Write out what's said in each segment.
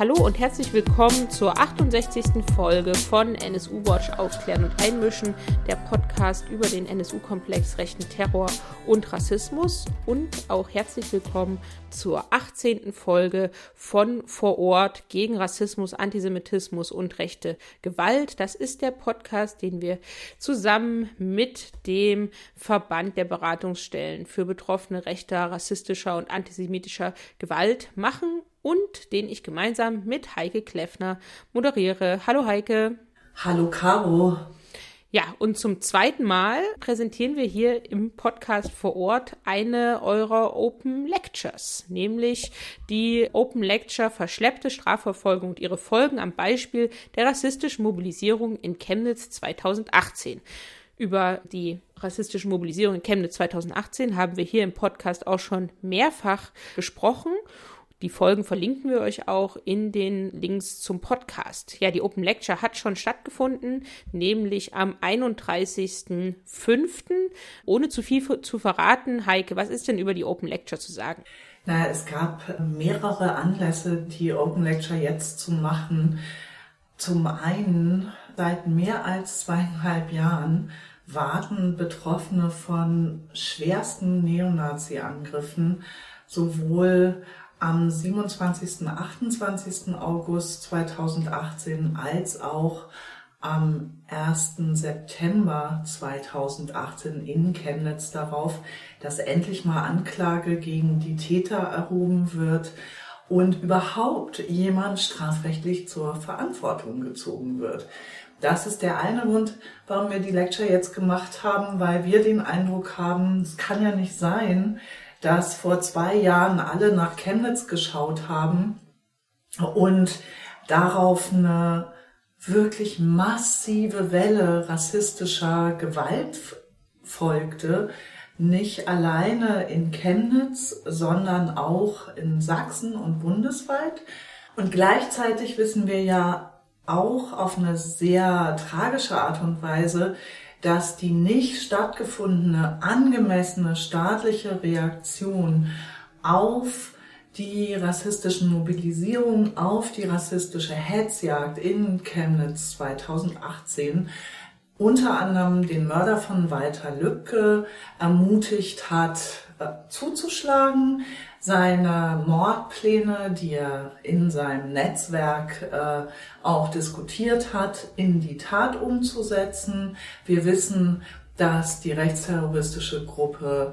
Hallo und herzlich willkommen zur 68. Folge von NSU Watch Aufklären und Einmischen, der Podcast über den NSU-Komplex rechten Terror und Rassismus. Und auch herzlich willkommen zur 18. Folge von Vor Ort gegen Rassismus, Antisemitismus und rechte Gewalt. Das ist der Podcast, den wir zusammen mit dem Verband der Beratungsstellen für Betroffene rechter, rassistischer und antisemitischer Gewalt machen und den ich gemeinsam mit Heike Kleffner moderiere. Hallo Heike. Hallo Caro. Ja, und zum zweiten Mal präsentieren wir hier im Podcast vor Ort eine eurer Open Lectures, nämlich die Open Lecture Verschleppte Strafverfolgung und ihre Folgen am Beispiel der rassistischen Mobilisierung in Chemnitz 2018. Über die rassistische Mobilisierung in Chemnitz 2018 haben wir hier im Podcast auch schon mehrfach gesprochen die Folgen verlinken wir euch auch in den Links zum Podcast. Ja, die Open Lecture hat schon stattgefunden, nämlich am 31.05. Ohne zu viel zu verraten, Heike, was ist denn über die Open Lecture zu sagen? Na, es gab mehrere Anlässe, die Open Lecture jetzt zu machen. Zum einen, seit mehr als zweieinhalb Jahren warten Betroffene von schwersten Neonazi-Angriffen sowohl am 27. 28. August 2018 als auch am 1. September 2018 in Chemnitz darauf, dass endlich mal Anklage gegen die Täter erhoben wird und überhaupt jemand strafrechtlich zur Verantwortung gezogen wird. Das ist der eine Grund, warum wir die Lecture jetzt gemacht haben, weil wir den Eindruck haben, es kann ja nicht sein, dass vor zwei Jahren alle nach Chemnitz geschaut haben und darauf eine wirklich massive Welle rassistischer Gewalt folgte, nicht alleine in Chemnitz, sondern auch in Sachsen und bundesweit. Und gleichzeitig wissen wir ja auch auf eine sehr tragische Art und Weise, dass die nicht stattgefundene angemessene staatliche Reaktion auf die rassistischen Mobilisierungen, auf die rassistische Hetzjagd in Chemnitz 2018 unter anderem den Mörder von Walter Lübcke ermutigt hat, äh, zuzuschlagen, seine Mordpläne, die er in seinem Netzwerk äh, auch diskutiert hat, in die Tat umzusetzen. Wir wissen, dass die rechtsterroristische Gruppe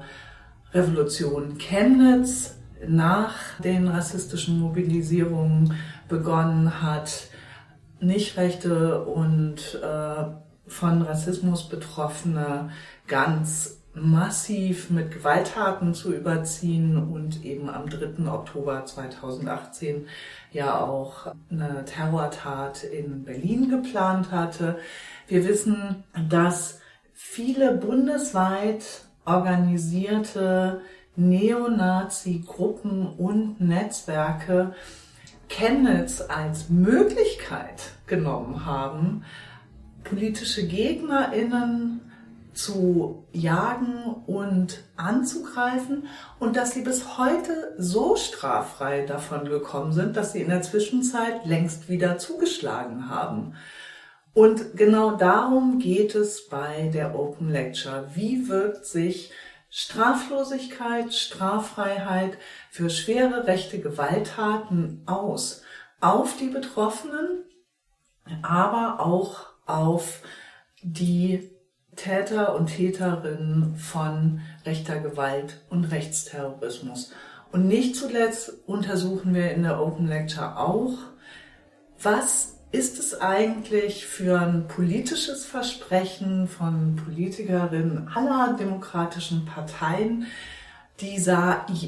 Revolution Chemnitz nach den rassistischen Mobilisierungen begonnen hat, Nichtrechte und äh, von Rassismus Betroffene ganz massiv mit Gewalttaten zu überziehen und eben am 3. Oktober 2018 ja auch eine Terrortat in Berlin geplant hatte. Wir wissen, dass viele bundesweit organisierte Neonazi-Gruppen und Netzwerke Chemnitz als Möglichkeit genommen haben, politische GegnerInnen zu jagen und anzugreifen und dass sie bis heute so straffrei davon gekommen sind, dass sie in der Zwischenzeit längst wieder zugeschlagen haben. Und genau darum geht es bei der Open Lecture. Wie wirkt sich Straflosigkeit, Straffreiheit für schwere rechte Gewalttaten aus? Auf die Betroffenen, aber auch auf die Täter und Täterinnen von rechter Gewalt und Rechtsterrorismus. Und nicht zuletzt untersuchen wir in der Open Lecture auch, was ist es eigentlich für ein politisches Versprechen von Politikerinnen aller demokratischen Parteien, die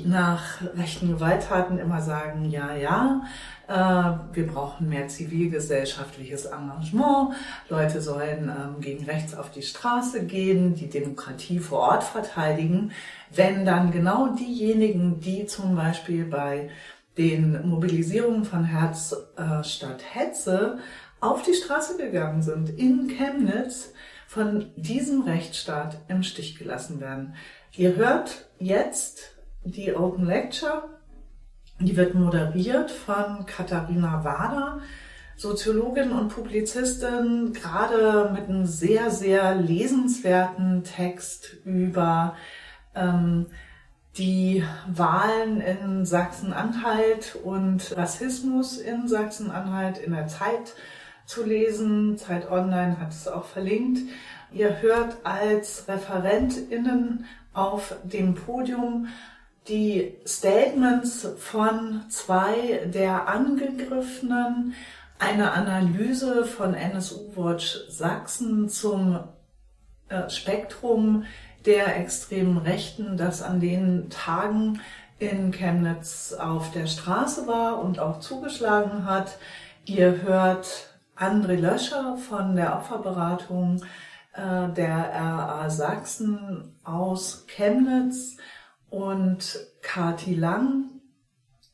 nach rechten Gewalttaten immer sagen, ja, ja, wir brauchen mehr zivilgesellschaftliches Engagement, Leute sollen ähm, gegen rechts auf die Straße gehen, die Demokratie vor Ort verteidigen, wenn dann genau diejenigen, die zum Beispiel bei den Mobilisierungen von Herz äh, statt Hetze auf die Straße gegangen sind in Chemnitz, von diesem Rechtsstaat im Stich gelassen werden. Ihr hört jetzt die Open Lecture Die wird moderiert von Katharina Wader, Soziologin und Publizistin, gerade mit einem sehr, sehr lesenswerten Text über ähm, die Wahlen in Sachsen-Anhalt und Rassismus in Sachsen-Anhalt in der Zeit zu lesen. Zeit Online hat es auch verlinkt. Ihr hört als ReferentInnen auf dem Podium die Statements von zwei der Angegriffenen, eine Analyse von NSU Watch Sachsen zum äh, Spektrum der extremen Rechten, das an den Tagen in Chemnitz auf der Straße war und auch zugeschlagen hat. Ihr hört André Löscher von der Opferberatung äh, der RA Sachsen aus Chemnitz und Kati Lang,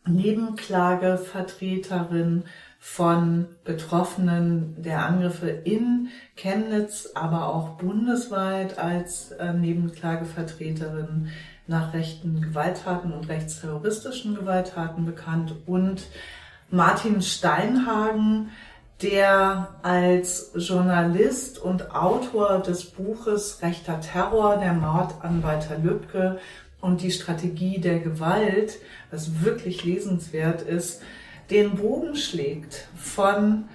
Nebenklagevertreterin von Betroffenen der Angriffe in Chemnitz, aber auch bundesweit als äh, Nebenklagevertreterin nach rechten Gewalttaten und rechtsterroristischen Gewalttaten bekannt. Und Martin Steinhagen, der als Journalist und Autor des Buches Rechter Terror, der Mord an Walter Lübcke und die Strategie der Gewalt, was wirklich lesenswert ist, den Bogen schlägt von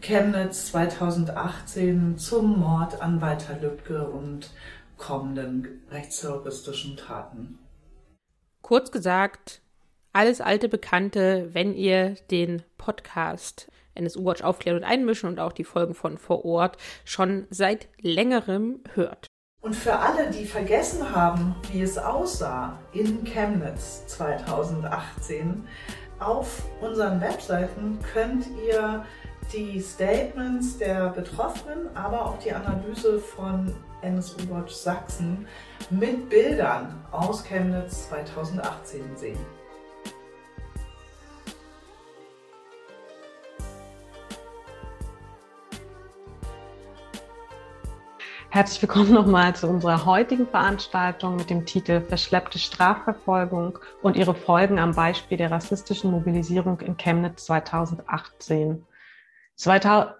Chemnitz 2018 zum Mord an Walter Lübcke und kommenden rechtsterroristischen Taten. Kurz gesagt, alles alte Bekannte, wenn ihr den Podcast NSU Watch aufklären und einmischen und auch die Folgen von vor Ort schon seit längerem hört. Und für alle, die vergessen haben, wie es aussah in Chemnitz 2018, auf unseren Webseiten könnt ihr die Statements der Betroffenen, aber auch die Analyse von NSU Watch Sachsen mit Bildern aus Chemnitz 2018 sehen. Herzlich willkommen nochmal zu unserer heutigen Veranstaltung mit dem Titel Verschleppte Strafverfolgung und ihre Folgen am Beispiel der rassistischen Mobilisierung in Chemnitz 2018.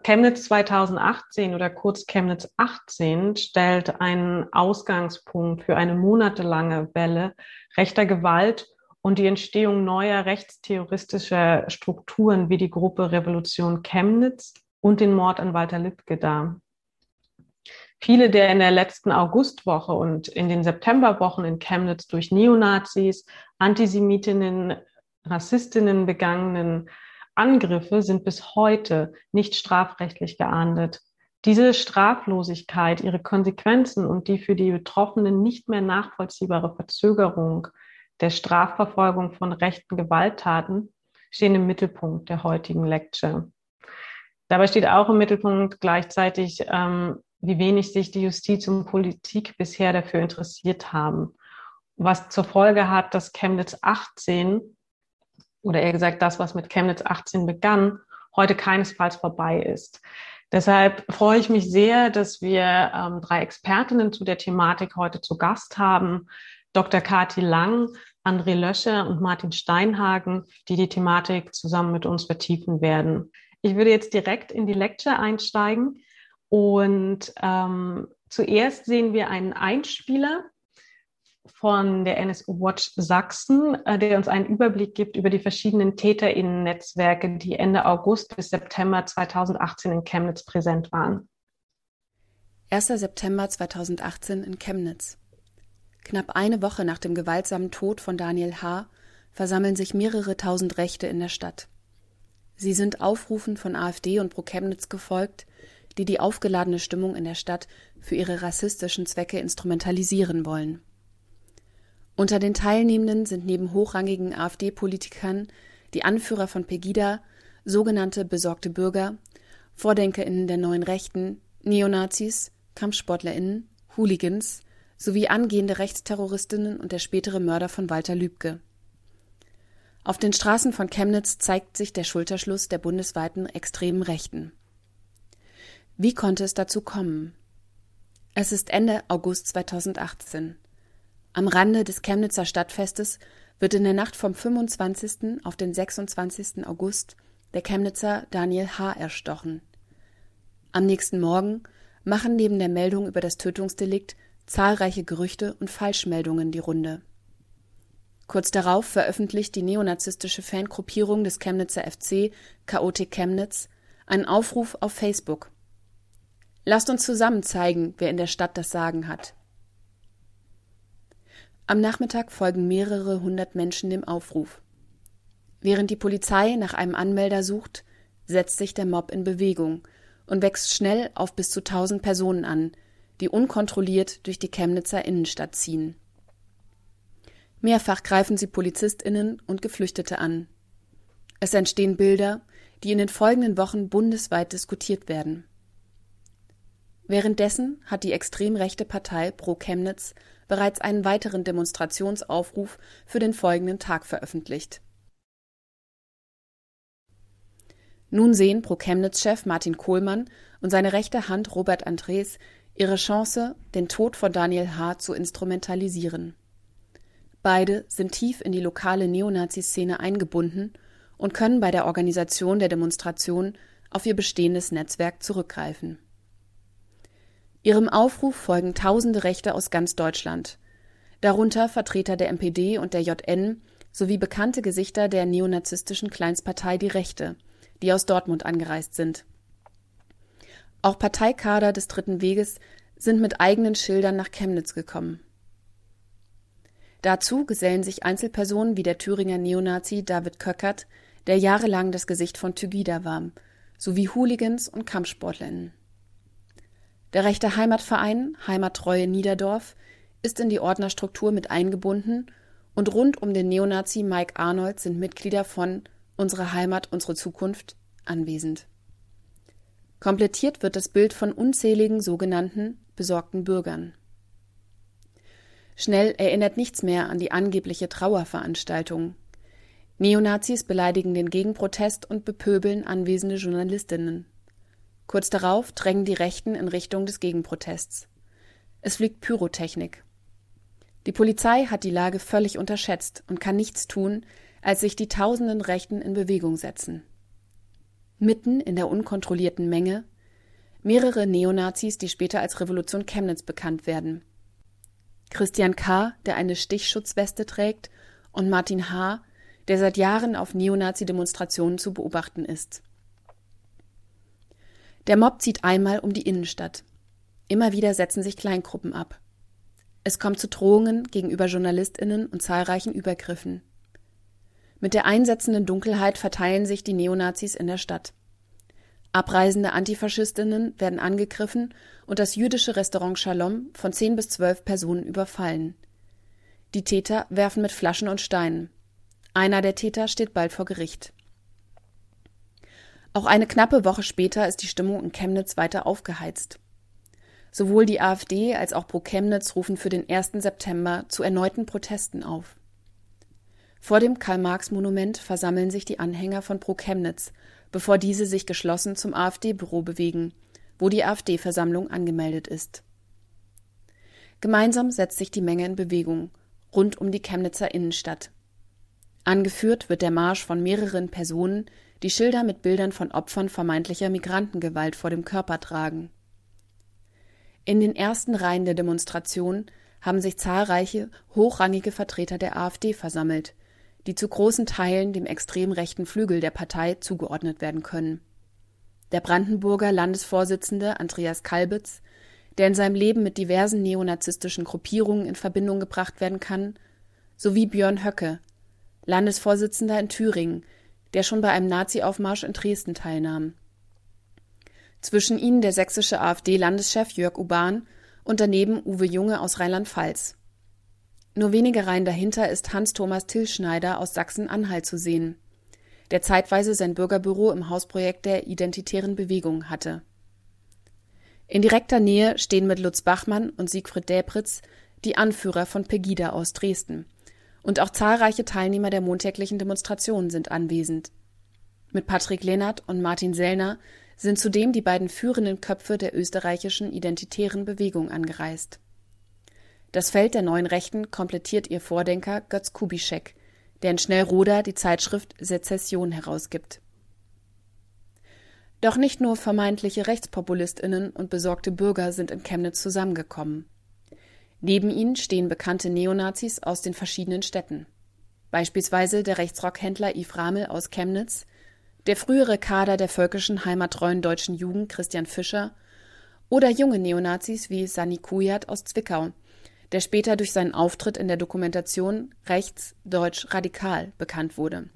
Chemnitz 2018 oder kurz Chemnitz 18 stellt einen Ausgangspunkt für eine monatelange Welle rechter Gewalt und die Entstehung neuer rechtsterroristischer Strukturen wie die Gruppe Revolution Chemnitz und den Mord an Walter Lübcke dar. Viele der in der letzten Augustwoche und in den Septemberwochen in Chemnitz durch Neonazis, Antisemitinnen, Rassistinnen begangenen Angriffe sind bis heute nicht strafrechtlich geahndet. Diese Straflosigkeit, ihre Konsequenzen und die für die Betroffenen nicht mehr nachvollziehbare Verzögerung der Strafverfolgung von rechten Gewalttaten stehen im Mittelpunkt der heutigen Lecture. Dabei steht auch im Mittelpunkt gleichzeitig ähm, wie wenig sich die Justiz und Politik bisher dafür interessiert haben. Was zur Folge hat, dass Chemnitz 18 oder eher gesagt das, was mit Chemnitz 18 begann, heute keinesfalls vorbei ist. Deshalb freue ich mich sehr, dass wir ähm, drei Expertinnen zu der Thematik heute zu Gast haben. Dr. Kati Lang, André Lösche und Martin Steinhagen, die die Thematik zusammen mit uns vertiefen werden. Ich würde jetzt direkt in die Lecture einsteigen. Und ähm, zuerst sehen wir einen Einspieler von der NSU Watch Sachsen, äh, der uns einen Überblick gibt über die verschiedenen TäterInnen-Netzwerke, die Ende August bis September 2018 in Chemnitz präsent waren. 1. September 2018 in Chemnitz. Knapp eine Woche nach dem gewaltsamen Tod von Daniel H. versammeln sich mehrere tausend Rechte in der Stadt. Sie sind Aufrufen von AfD und Pro Chemnitz gefolgt, die die aufgeladene Stimmung in der Stadt für ihre rassistischen Zwecke instrumentalisieren wollen. Unter den Teilnehmenden sind neben hochrangigen AfD-Politikern die Anführer von Pegida, sogenannte besorgte Bürger, VordenkerInnen der neuen Rechten, Neonazis, KampfsportlerInnen, Hooligans sowie angehende Rechtsterroristinnen und der spätere Mörder von Walter Lübcke. Auf den Straßen von Chemnitz zeigt sich der Schulterschluss der bundesweiten extremen Rechten. Wie konnte es dazu kommen? Es ist Ende August 2018. Am Rande des Chemnitzer Stadtfestes wird in der Nacht vom 25. auf den 26. August der Chemnitzer Daniel H. erstochen. Am nächsten Morgen machen neben der Meldung über das Tötungsdelikt zahlreiche Gerüchte und Falschmeldungen die Runde. Kurz darauf veröffentlicht die neonazistische Fangruppierung des Chemnitzer FC Chaotic Chemnitz einen Aufruf auf Facebook. Lasst uns zusammen zeigen, wer in der Stadt das Sagen hat. Am Nachmittag folgen mehrere hundert Menschen dem Aufruf. Während die Polizei nach einem Anmelder sucht, setzt sich der Mob in Bewegung und wächst schnell auf bis zu tausend Personen an, die unkontrolliert durch die Chemnitzer Innenstadt ziehen. Mehrfach greifen sie Polizistinnen und Geflüchtete an. Es entstehen Bilder, die in den folgenden Wochen bundesweit diskutiert werden. Währenddessen hat die extrem rechte Partei Pro Chemnitz bereits einen weiteren Demonstrationsaufruf für den folgenden Tag veröffentlicht. Nun sehen Pro Chemnitz-Chef Martin Kohlmann und seine rechte Hand Robert Andres ihre Chance, den Tod von Daniel H. zu instrumentalisieren. Beide sind tief in die lokale Neonazi-Szene eingebunden und können bei der Organisation der Demonstration auf ihr bestehendes Netzwerk zurückgreifen. Ihrem Aufruf folgen tausende Rechte aus ganz Deutschland, darunter Vertreter der MPD und der JN sowie bekannte Gesichter der neonazistischen Kleinstpartei Die Rechte, die aus Dortmund angereist sind. Auch Parteikader des Dritten Weges sind mit eigenen Schildern nach Chemnitz gekommen. Dazu gesellen sich Einzelpersonen wie der Thüringer Neonazi David Köckert, der jahrelang das Gesicht von Tygida war, sowie Hooligans und KampfsportlerInnen. Der rechte Heimatverein Heimattreue Niederdorf ist in die Ordnerstruktur mit eingebunden und rund um den Neonazi Mike Arnold sind Mitglieder von Unsere Heimat, unsere Zukunft anwesend. Komplettiert wird das Bild von unzähligen sogenannten besorgten Bürgern. Schnell erinnert nichts mehr an die angebliche Trauerveranstaltung. Neonazis beleidigen den Gegenprotest und bepöbeln anwesende Journalistinnen. Kurz darauf drängen die Rechten in Richtung des Gegenprotests. Es fliegt Pyrotechnik. Die Polizei hat die Lage völlig unterschätzt und kann nichts tun, als sich die tausenden Rechten in Bewegung setzen. Mitten in der unkontrollierten Menge mehrere Neonazis, die später als Revolution Chemnitz bekannt werden. Christian K., der eine Stichschutzweste trägt, und Martin H., der seit Jahren auf Neonazi-Demonstrationen zu beobachten ist. Der Mob zieht einmal um die Innenstadt. Immer wieder setzen sich Kleingruppen ab. Es kommt zu Drohungen gegenüber JournalistInnen und zahlreichen Übergriffen. Mit der einsetzenden Dunkelheit verteilen sich die Neonazis in der Stadt. Abreisende Antifaschistinnen werden angegriffen und das jüdische Restaurant Shalom von zehn bis zwölf Personen überfallen. Die Täter werfen mit Flaschen und Steinen. Einer der Täter steht bald vor Gericht. Auch eine knappe Woche später ist die Stimmung in Chemnitz weiter aufgeheizt. Sowohl die AfD als auch Pro Chemnitz rufen für den 1. September zu erneuten Protesten auf. Vor dem Karl-Marx-Monument versammeln sich die Anhänger von Pro Chemnitz bevor diese sich geschlossen zum AfD-Büro bewegen, wo die AfD-Versammlung angemeldet ist. Gemeinsam setzt sich die Menge in Bewegung, rund um die Chemnitzer Innenstadt. Angeführt wird der Marsch von mehreren Personen, die Schilder mit Bildern von Opfern vermeintlicher Migrantengewalt vor dem Körper tragen. In den ersten Reihen der Demonstration haben sich zahlreiche hochrangige Vertreter der AfD versammelt, die zu großen Teilen dem extrem rechten Flügel der Partei zugeordnet werden können. Der Brandenburger Landesvorsitzende Andreas Kalbitz, der in seinem Leben mit diversen neonazistischen Gruppierungen in Verbindung gebracht werden kann, sowie Björn Höcke, Landesvorsitzender in Thüringen, der schon bei einem Nazi-Aufmarsch in Dresden teilnahm. Zwischen ihnen der sächsische AfD-Landeschef Jörg Uban und daneben Uwe Junge aus Rheinland-Pfalz. Nur wenige Reihen dahinter ist Hans-Thomas Tillschneider aus Sachsen-Anhalt zu sehen, der zeitweise sein Bürgerbüro im Hausprojekt der Identitären Bewegung hatte. In direkter Nähe stehen mit Lutz Bachmann und Siegfried Däbritz die Anführer von Pegida aus Dresden. Und auch zahlreiche Teilnehmer der montäglichen Demonstrationen sind anwesend. Mit Patrick Lehnert und Martin Sellner sind zudem die beiden führenden Köpfe der österreichischen identitären Bewegung angereist das Feld der neuen Rechten komplettiert ihr Vordenker Götz Kubischek, der in Schnellroda die Zeitschrift Sezession herausgibt. Doch nicht nur vermeintliche Rechtspopulistinnen und besorgte Bürger sind in Chemnitz zusammengekommen. Neben ihnen stehen bekannte Neonazis aus den verschiedenen Städten. Beispielsweise der Rechtsrockhändler Yves Ramel aus Chemnitz, der frühere Kader der völkischen heimattreuen deutschen Jugend Christian Fischer oder junge Neonazis wie Sani Kujat aus Zwickau, der später durch seinen Auftritt in der Dokumentation Rechts Deutsch Radikal bekannt wurde.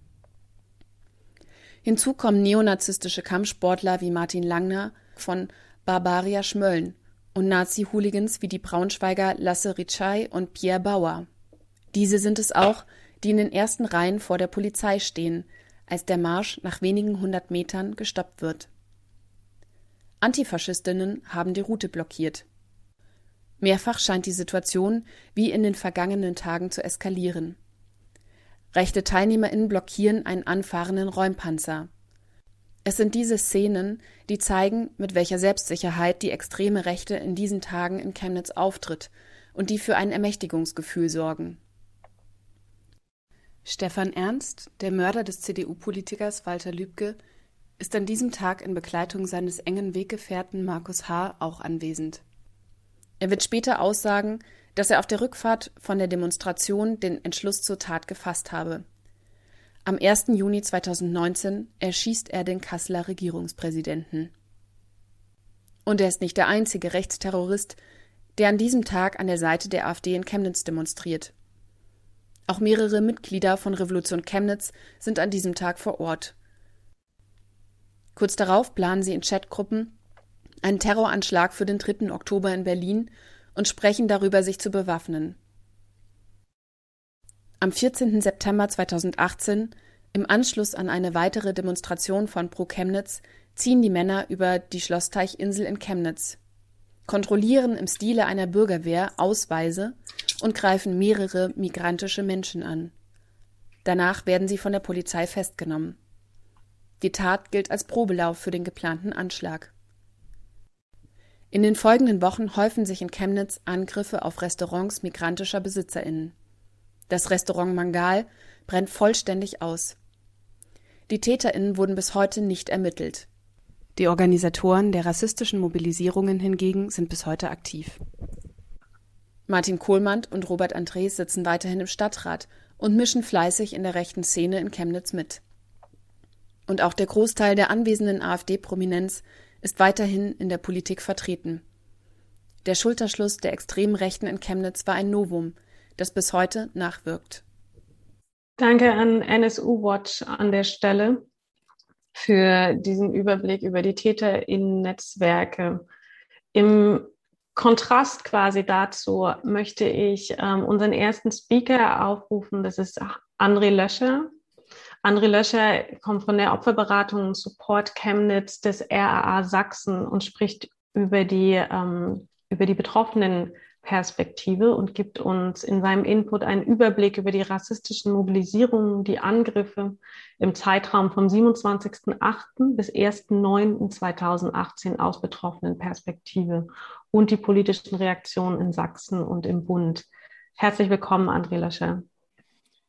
Hinzu kommen neonazistische Kampfsportler wie Martin Langner von Barbaria Schmölln und Nazi-Hooligans wie die Braunschweiger Lasse Ritschei und Pierre Bauer. Diese sind es auch, die in den ersten Reihen vor der Polizei stehen, als der Marsch nach wenigen hundert Metern gestoppt wird. Antifaschistinnen haben die Route blockiert. Mehrfach scheint die Situation wie in den vergangenen Tagen zu eskalieren. Rechte TeilnehmerInnen blockieren einen anfahrenden Räumpanzer. Es sind diese Szenen, die zeigen, mit welcher Selbstsicherheit die extreme Rechte in diesen Tagen in Chemnitz auftritt und die für ein Ermächtigungsgefühl sorgen. Stefan Ernst, der Mörder des CDU-Politikers Walter Lübcke, ist an diesem Tag in Begleitung seines engen Weggefährten Markus H. auch anwesend. Er wird später aussagen, dass er auf der Rückfahrt von der Demonstration den Entschluss zur Tat gefasst habe. Am 1. Juni 2019 erschießt er den Kasseler Regierungspräsidenten. Und er ist nicht der einzige Rechtsterrorist, der an diesem Tag an der Seite der AfD in Chemnitz demonstriert. Auch mehrere Mitglieder von Revolution Chemnitz sind an diesem Tag vor Ort. Kurz darauf planen sie in Chatgruppen einen Terroranschlag für den 3. Oktober in Berlin und sprechen darüber, sich zu bewaffnen. Am 14. September 2018, im Anschluss an eine weitere Demonstration von Pro Chemnitz, ziehen die Männer über die Schlossteichinsel in Chemnitz, kontrollieren im Stile einer Bürgerwehr Ausweise und greifen mehrere migrantische Menschen an. Danach werden sie von der Polizei festgenommen. Die Tat gilt als Probelauf für den geplanten Anschlag. In den folgenden Wochen häufen sich in Chemnitz Angriffe auf Restaurants migrantischer BesitzerInnen. Das Restaurant Mangal brennt vollständig aus. Die TäterInnen wurden bis heute nicht ermittelt. Die Organisatoren der rassistischen Mobilisierungen hingegen sind bis heute aktiv. Martin Kohlmann und Robert Andres sitzen weiterhin im Stadtrat und mischen fleißig in der rechten Szene in Chemnitz mit. Und auch der Großteil der anwesenden AfD-Prominenz ist weiterhin in der Politik vertreten. Der Schulterschluss der extremen Rechten in Chemnitz war ein Novum, das bis heute nachwirkt. Danke an NSU Watch an der Stelle für diesen Überblick über die TäterInnen-Netzwerke. Im Kontrast quasi dazu möchte ich ähm, unseren ersten Speaker aufrufen. Das ist André Löscher. André Löscher kommt von der Opferberatung Support Chemnitz des RAA Sachsen und spricht über die, ähm, über die betroffenen Perspektive und gibt uns in seinem Input einen Überblick über die rassistischen Mobilisierungen, die Angriffe im Zeitraum vom 27.08. bis 1.09.2018 aus betroffenen Perspektive und die politischen Reaktionen in Sachsen und im Bund. Herzlich willkommen, André Löscher.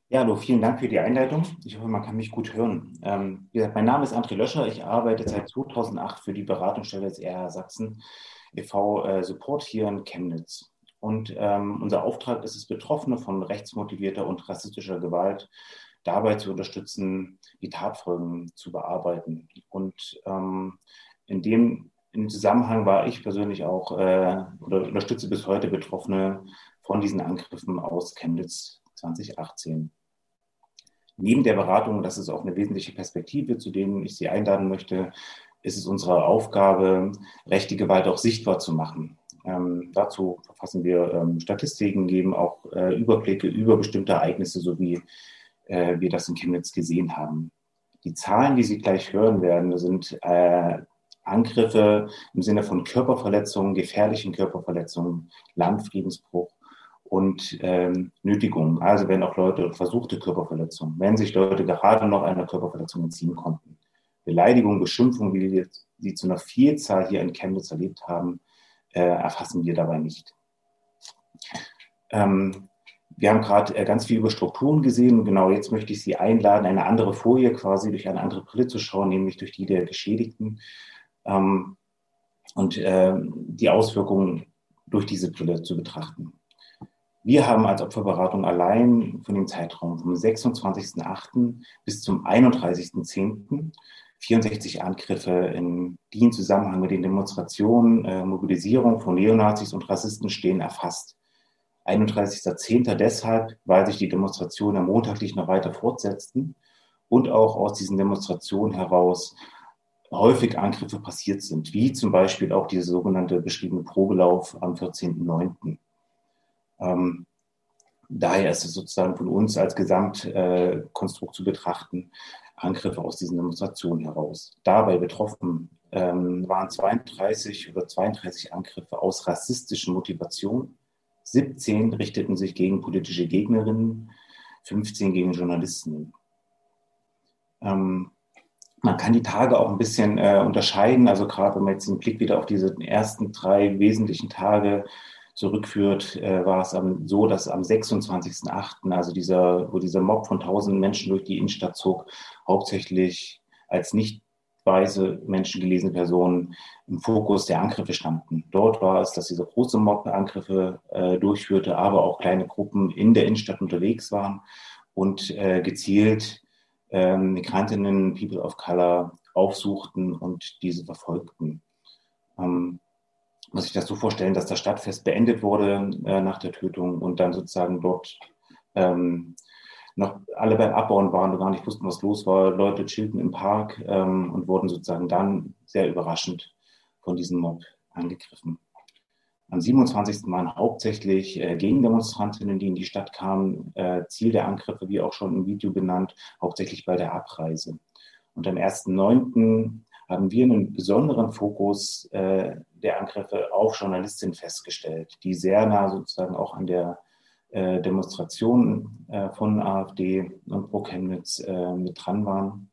Ja, hallo, vielen Dank für die Einleitung. Ich hoffe, man kann mich gut hören. Ähm, wie gesagt, mein Name ist André Löscher. Ich arbeite seit 2008 für die Beratungsstelle des RH Sachsen e.V. Äh, Support hier in Chemnitz. Und ähm, unser Auftrag ist es, Betroffene von rechtsmotivierter und rassistischer Gewalt dabei zu unterstützen, die Tatfolgen zu bearbeiten. Und ähm, in dem im Zusammenhang war ich persönlich auch äh, oder unterstütze bis heute Betroffene von diesen Angriffen aus Chemnitz 2018. Neben der Beratung, das ist auch eine wesentliche Perspektive, zu denen ich Sie einladen möchte, ist es unsere Aufgabe, rechte Gewalt auch sichtbar zu machen. Ähm, dazu verfassen wir ähm, Statistiken, geben auch äh, Überblicke über bestimmte Ereignisse, so wie äh, wir das in Chemnitz gesehen haben. Die Zahlen, die Sie gleich hören werden, sind äh, Angriffe im Sinne von Körperverletzungen, gefährlichen Körperverletzungen, Landfriedensbruch und ähm, Nötigung. Also wenn auch Leute versuchte Körperverletzungen, wenn sich Leute gerade noch einer Körperverletzung entziehen konnten. Beleidigung, Beschimpfung, wie wir sie zu einer Vielzahl hier in Chemnitz erlebt haben, äh, erfassen wir dabei nicht. Ähm, wir haben gerade äh, ganz viel über Strukturen gesehen. Genau jetzt möchte ich Sie einladen, eine andere Folie quasi durch eine andere Brille zu schauen, nämlich durch die der Geschädigten ähm, und äh, die Auswirkungen durch diese Brille zu betrachten. Wir haben als Opferberatung allein von dem Zeitraum vom 26.08. bis zum 31.10. 64 Angriffe in, die Zusammenhang mit den Demonstrationen, äh, Mobilisierung von Neonazis und Rassisten stehen, erfasst. 31.10. deshalb, weil sich die Demonstrationen am Montag nicht noch weiter fortsetzten und auch aus diesen Demonstrationen heraus häufig Angriffe passiert sind, wie zum Beispiel auch dieser sogenannte beschriebene Probelauf am 14.09. Ähm, daher ist es sozusagen von uns als Gesamtkonstrukt äh, zu betrachten, Angriffe aus diesen Demonstrationen heraus. Dabei betroffen ähm, waren 32 oder 32 Angriffe aus rassistischen Motivationen, 17 richteten sich gegen politische Gegnerinnen, 15 gegen Journalisten. Ähm, man kann die Tage auch ein bisschen äh, unterscheiden. Also gerade wenn man jetzt den Blick wieder auf diese ersten drei wesentlichen Tage zurückführt, äh, war es am, so, dass am 26.08., also dieser, wo dieser Mob von tausend Menschen durch die Innenstadt zog, hauptsächlich als nicht weiße Menschen gelesene Personen im Fokus der Angriffe standen. Dort war es, dass diese große Mob Angriffe äh, durchführte, aber auch kleine Gruppen in der Innenstadt unterwegs waren und äh, gezielt äh, Migrantinnen, People of Color aufsuchten und diese verfolgten. Ähm, muss ich das so vorstellen, dass das Stadtfest beendet wurde äh, nach der Tötung und dann sozusagen dort ähm, noch alle beim Abbauen waren und gar nicht wussten, was los war. Leute chillten im Park ähm, und wurden sozusagen dann sehr überraschend von diesem Mob angegriffen. Am 27. waren hauptsächlich äh, Gegendemonstrantinnen, die in die Stadt kamen. Äh, Ziel der Angriffe, wie auch schon im Video benannt, hauptsächlich bei der Abreise. Und am 1.9. haben wir einen besonderen Fokus äh, der Angriffe auf Journalistinnen festgestellt, die sehr nah sozusagen auch an der äh, Demonstrationen äh, von AfD und Pro Chemnitz äh, mit dran waren,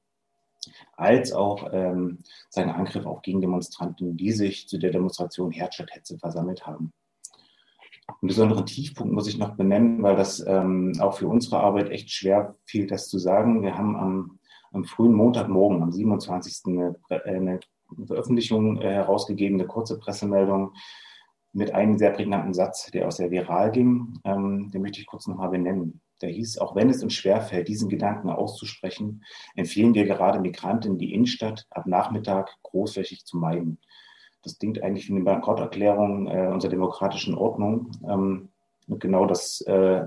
als auch ähm, seine Angriffe auf Gegendemonstranten, die sich zu der Demonstration Herzstadt Hetze versammelt haben. Einen besonderen Tiefpunkt muss ich noch benennen, weil das ähm, auch für unsere Arbeit echt schwer fiel, das zu sagen. Wir haben am, am frühen Montagmorgen, am 27. eine, eine Veröffentlichung äh, herausgegeben, eine kurze Pressemeldung mit einem sehr prägnanten Satz, der auch sehr viral ging. Ähm, den möchte ich kurz nochmal benennen. Der hieß, auch wenn es uns schwerfällt, diesen Gedanken auszusprechen, empfehlen wir gerade Migranten die Innenstadt ab Nachmittag großflächig zu meiden. Das klingt eigentlich wie eine Bankrotterklärung äh, unserer demokratischen Ordnung. Ähm, und genau das äh,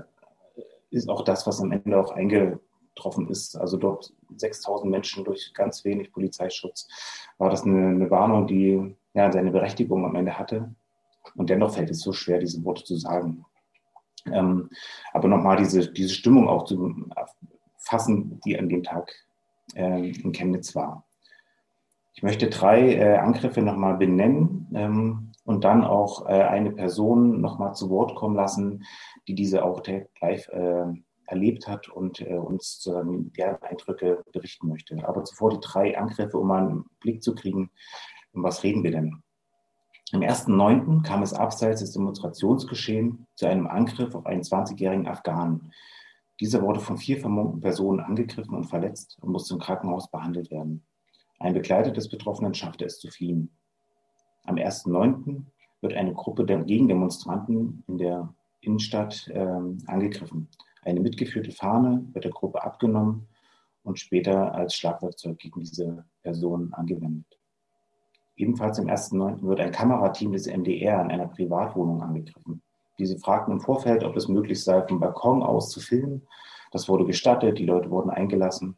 ist auch das, was am Ende auch eingetroffen ist. Also dort 6000 Menschen durch ganz wenig Polizeischutz war das eine, eine Warnung, die ja seine Berechtigung am Ende hatte. Und dennoch fällt es so schwer, diese Worte zu sagen. Ähm, aber nochmal diese, diese Stimmung auch zu fassen, die an dem Tag äh, in Chemnitz war. Ich möchte drei äh, Angriffe nochmal benennen ähm, und dann auch äh, eine Person nochmal zu Wort kommen lassen, die diese auch live äh, erlebt hat und äh, uns sozusagen deren Eindrücke berichten möchte. Aber zuvor die drei Angriffe, um einen Blick zu kriegen, um was reden wir denn? Am 1.9. kam es abseits des Demonstrationsgeschehens zu einem Angriff auf einen 20-jährigen Afghanen. Dieser wurde von vier vermummten Personen angegriffen und verletzt und musste im Krankenhaus behandelt werden. Ein Begleiter des Betroffenen schaffte es zu fliehen. Am 1.9. wird eine Gruppe der Gegendemonstranten in der Innenstadt äh, angegriffen. Eine mitgeführte Fahne wird der Gruppe abgenommen und später als Schlagwerkzeug gegen diese Personen angewendet. Ebenfalls am 1.9. wird ein Kamerateam des MDR in einer Privatwohnung angegriffen. Diese fragten im Vorfeld, ob es möglich sei, vom Balkon aus zu filmen. Das wurde gestattet, die Leute wurden eingelassen.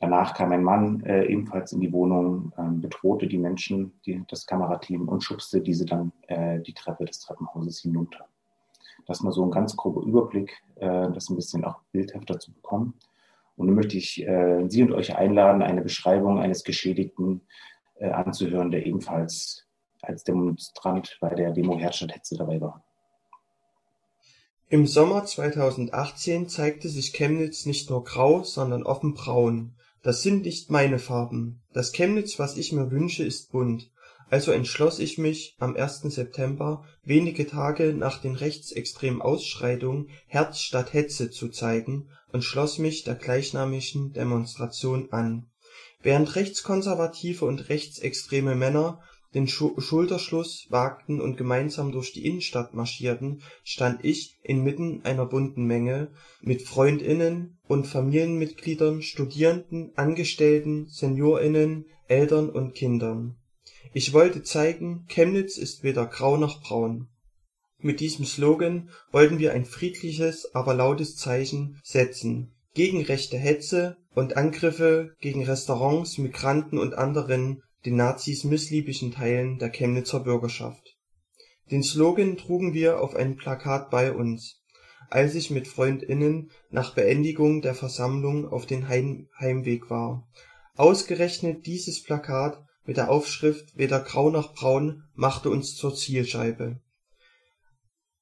Danach kam ein Mann äh, ebenfalls in die Wohnung, äh, bedrohte die Menschen, die, das Kamerateam und schubste diese dann äh, die Treppe des Treppenhauses hinunter. Das mal so ein ganz grober Überblick, äh, das ein bisschen auch bildhafter zu bekommen. Und nun möchte ich äh, Sie und euch einladen, eine Beschreibung eines Geschädigten äh, anzuhören, der ebenfalls als Demonstrant bei der Demo Herzstadt-Hetze dabei war. Im Sommer 2018 zeigte sich Chemnitz nicht nur grau, sondern offen braun. Das sind nicht meine Farben. Das Chemnitz, was ich mir wünsche, ist bunt. Also entschloss ich mich, am 1. September, wenige Tage nach den rechtsextremen Ausschreitungen Herz statt Hetze zu zeigen und schloss mich der gleichnamigen Demonstration an. Während rechtskonservative und rechtsextreme Männer den Schulterschluss wagten und gemeinsam durch die Innenstadt marschierten, stand ich inmitten einer bunten Menge mit Freundinnen und Familienmitgliedern, Studierenden, Angestellten, Seniorinnen, Eltern und Kindern. Ich wollte zeigen, Chemnitz ist weder grau noch braun. Mit diesem Slogan wollten wir ein friedliches, aber lautes Zeichen setzen gegen rechte Hetze und Angriffe gegen Restaurants, Migranten und anderen den Nazis missliebischen Teilen der Chemnitzer Bürgerschaft. Den Slogan trugen wir auf einem Plakat bei uns, als ich mit FreundInnen nach Beendigung der Versammlung auf den Heimweg war. Ausgerechnet dieses Plakat mit der Aufschrift Weder grau noch braun machte uns zur Zielscheibe.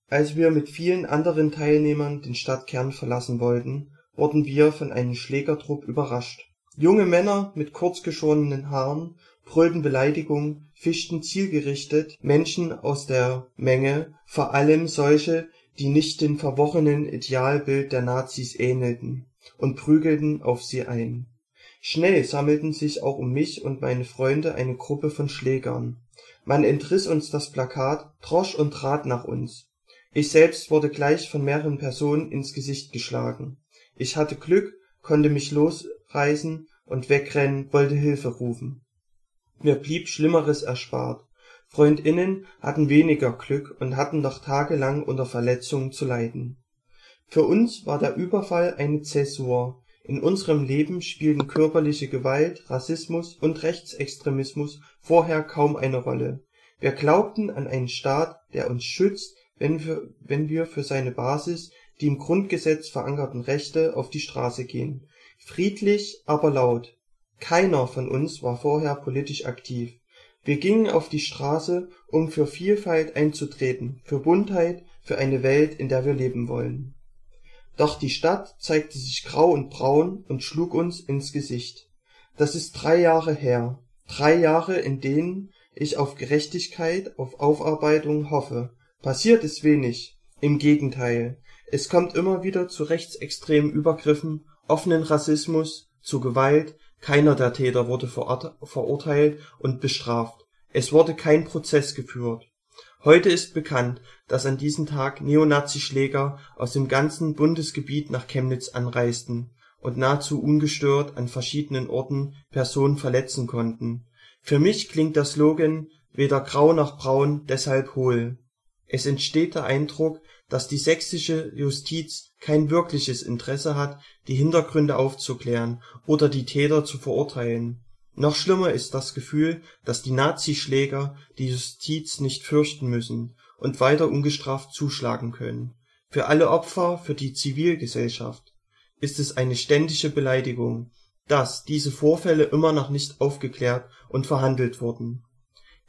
Als wir mit vielen anderen Teilnehmern den Stadtkern verlassen wollten, wurden wir von einem Schlägertrupp überrascht. Junge Männer mit kurzgeschorenen Haaren brüllten Beleidigungen, fischten zielgerichtet Menschen aus der Menge, vor allem solche, die nicht dem verworrenen Idealbild der Nazis ähnelten, und prügelten auf sie ein. Schnell sammelten sich auch um mich und meine Freunde eine Gruppe von Schlägern. Man entriss uns das Plakat, drosch und trat nach uns. Ich selbst wurde gleich von mehreren Personen ins Gesicht geschlagen. Ich hatte Glück, konnte mich losreißen und wegrennen, wollte Hilfe rufen. Mir blieb Schlimmeres erspart. Freundinnen hatten weniger Glück und hatten noch tagelang unter Verletzungen zu leiden. Für uns war der Überfall eine Zäsur. In unserem Leben spielten körperliche Gewalt, Rassismus und Rechtsextremismus vorher kaum eine Rolle. Wir glaubten an einen Staat, der uns schützt, wenn wir, wenn wir für seine Basis, die im Grundgesetz verankerten Rechte, auf die Straße gehen. Friedlich, aber laut. Keiner von uns war vorher politisch aktiv. Wir gingen auf die Straße, um für Vielfalt einzutreten, für Buntheit, für eine Welt, in der wir leben wollen. Doch die Stadt zeigte sich grau und braun und schlug uns ins Gesicht. Das ist drei Jahre her. Drei Jahre, in denen ich auf Gerechtigkeit, auf Aufarbeitung hoffe. Passiert ist wenig. Im Gegenteil. Es kommt immer wieder zu rechtsextremen Übergriffen, offenen Rassismus, zu Gewalt, keiner der Täter wurde verurteilt und bestraft. Es wurde kein Prozess geführt. Heute ist bekannt, dass an diesem Tag Neonazi-Schläger aus dem ganzen Bundesgebiet nach Chemnitz anreisten und nahezu ungestört an verschiedenen Orten Personen verletzen konnten. Für mich klingt der Slogan Weder grau noch braun, deshalb hohl. Es entsteht der Eindruck, dass die sächsische Justiz kein wirkliches Interesse hat, die Hintergründe aufzuklären oder die Täter zu verurteilen. Noch schlimmer ist das Gefühl, dass die Nazischläger die Justiz nicht fürchten müssen und weiter ungestraft zuschlagen können. Für alle Opfer, für die Zivilgesellschaft ist es eine ständige Beleidigung, dass diese Vorfälle immer noch nicht aufgeklärt und verhandelt wurden.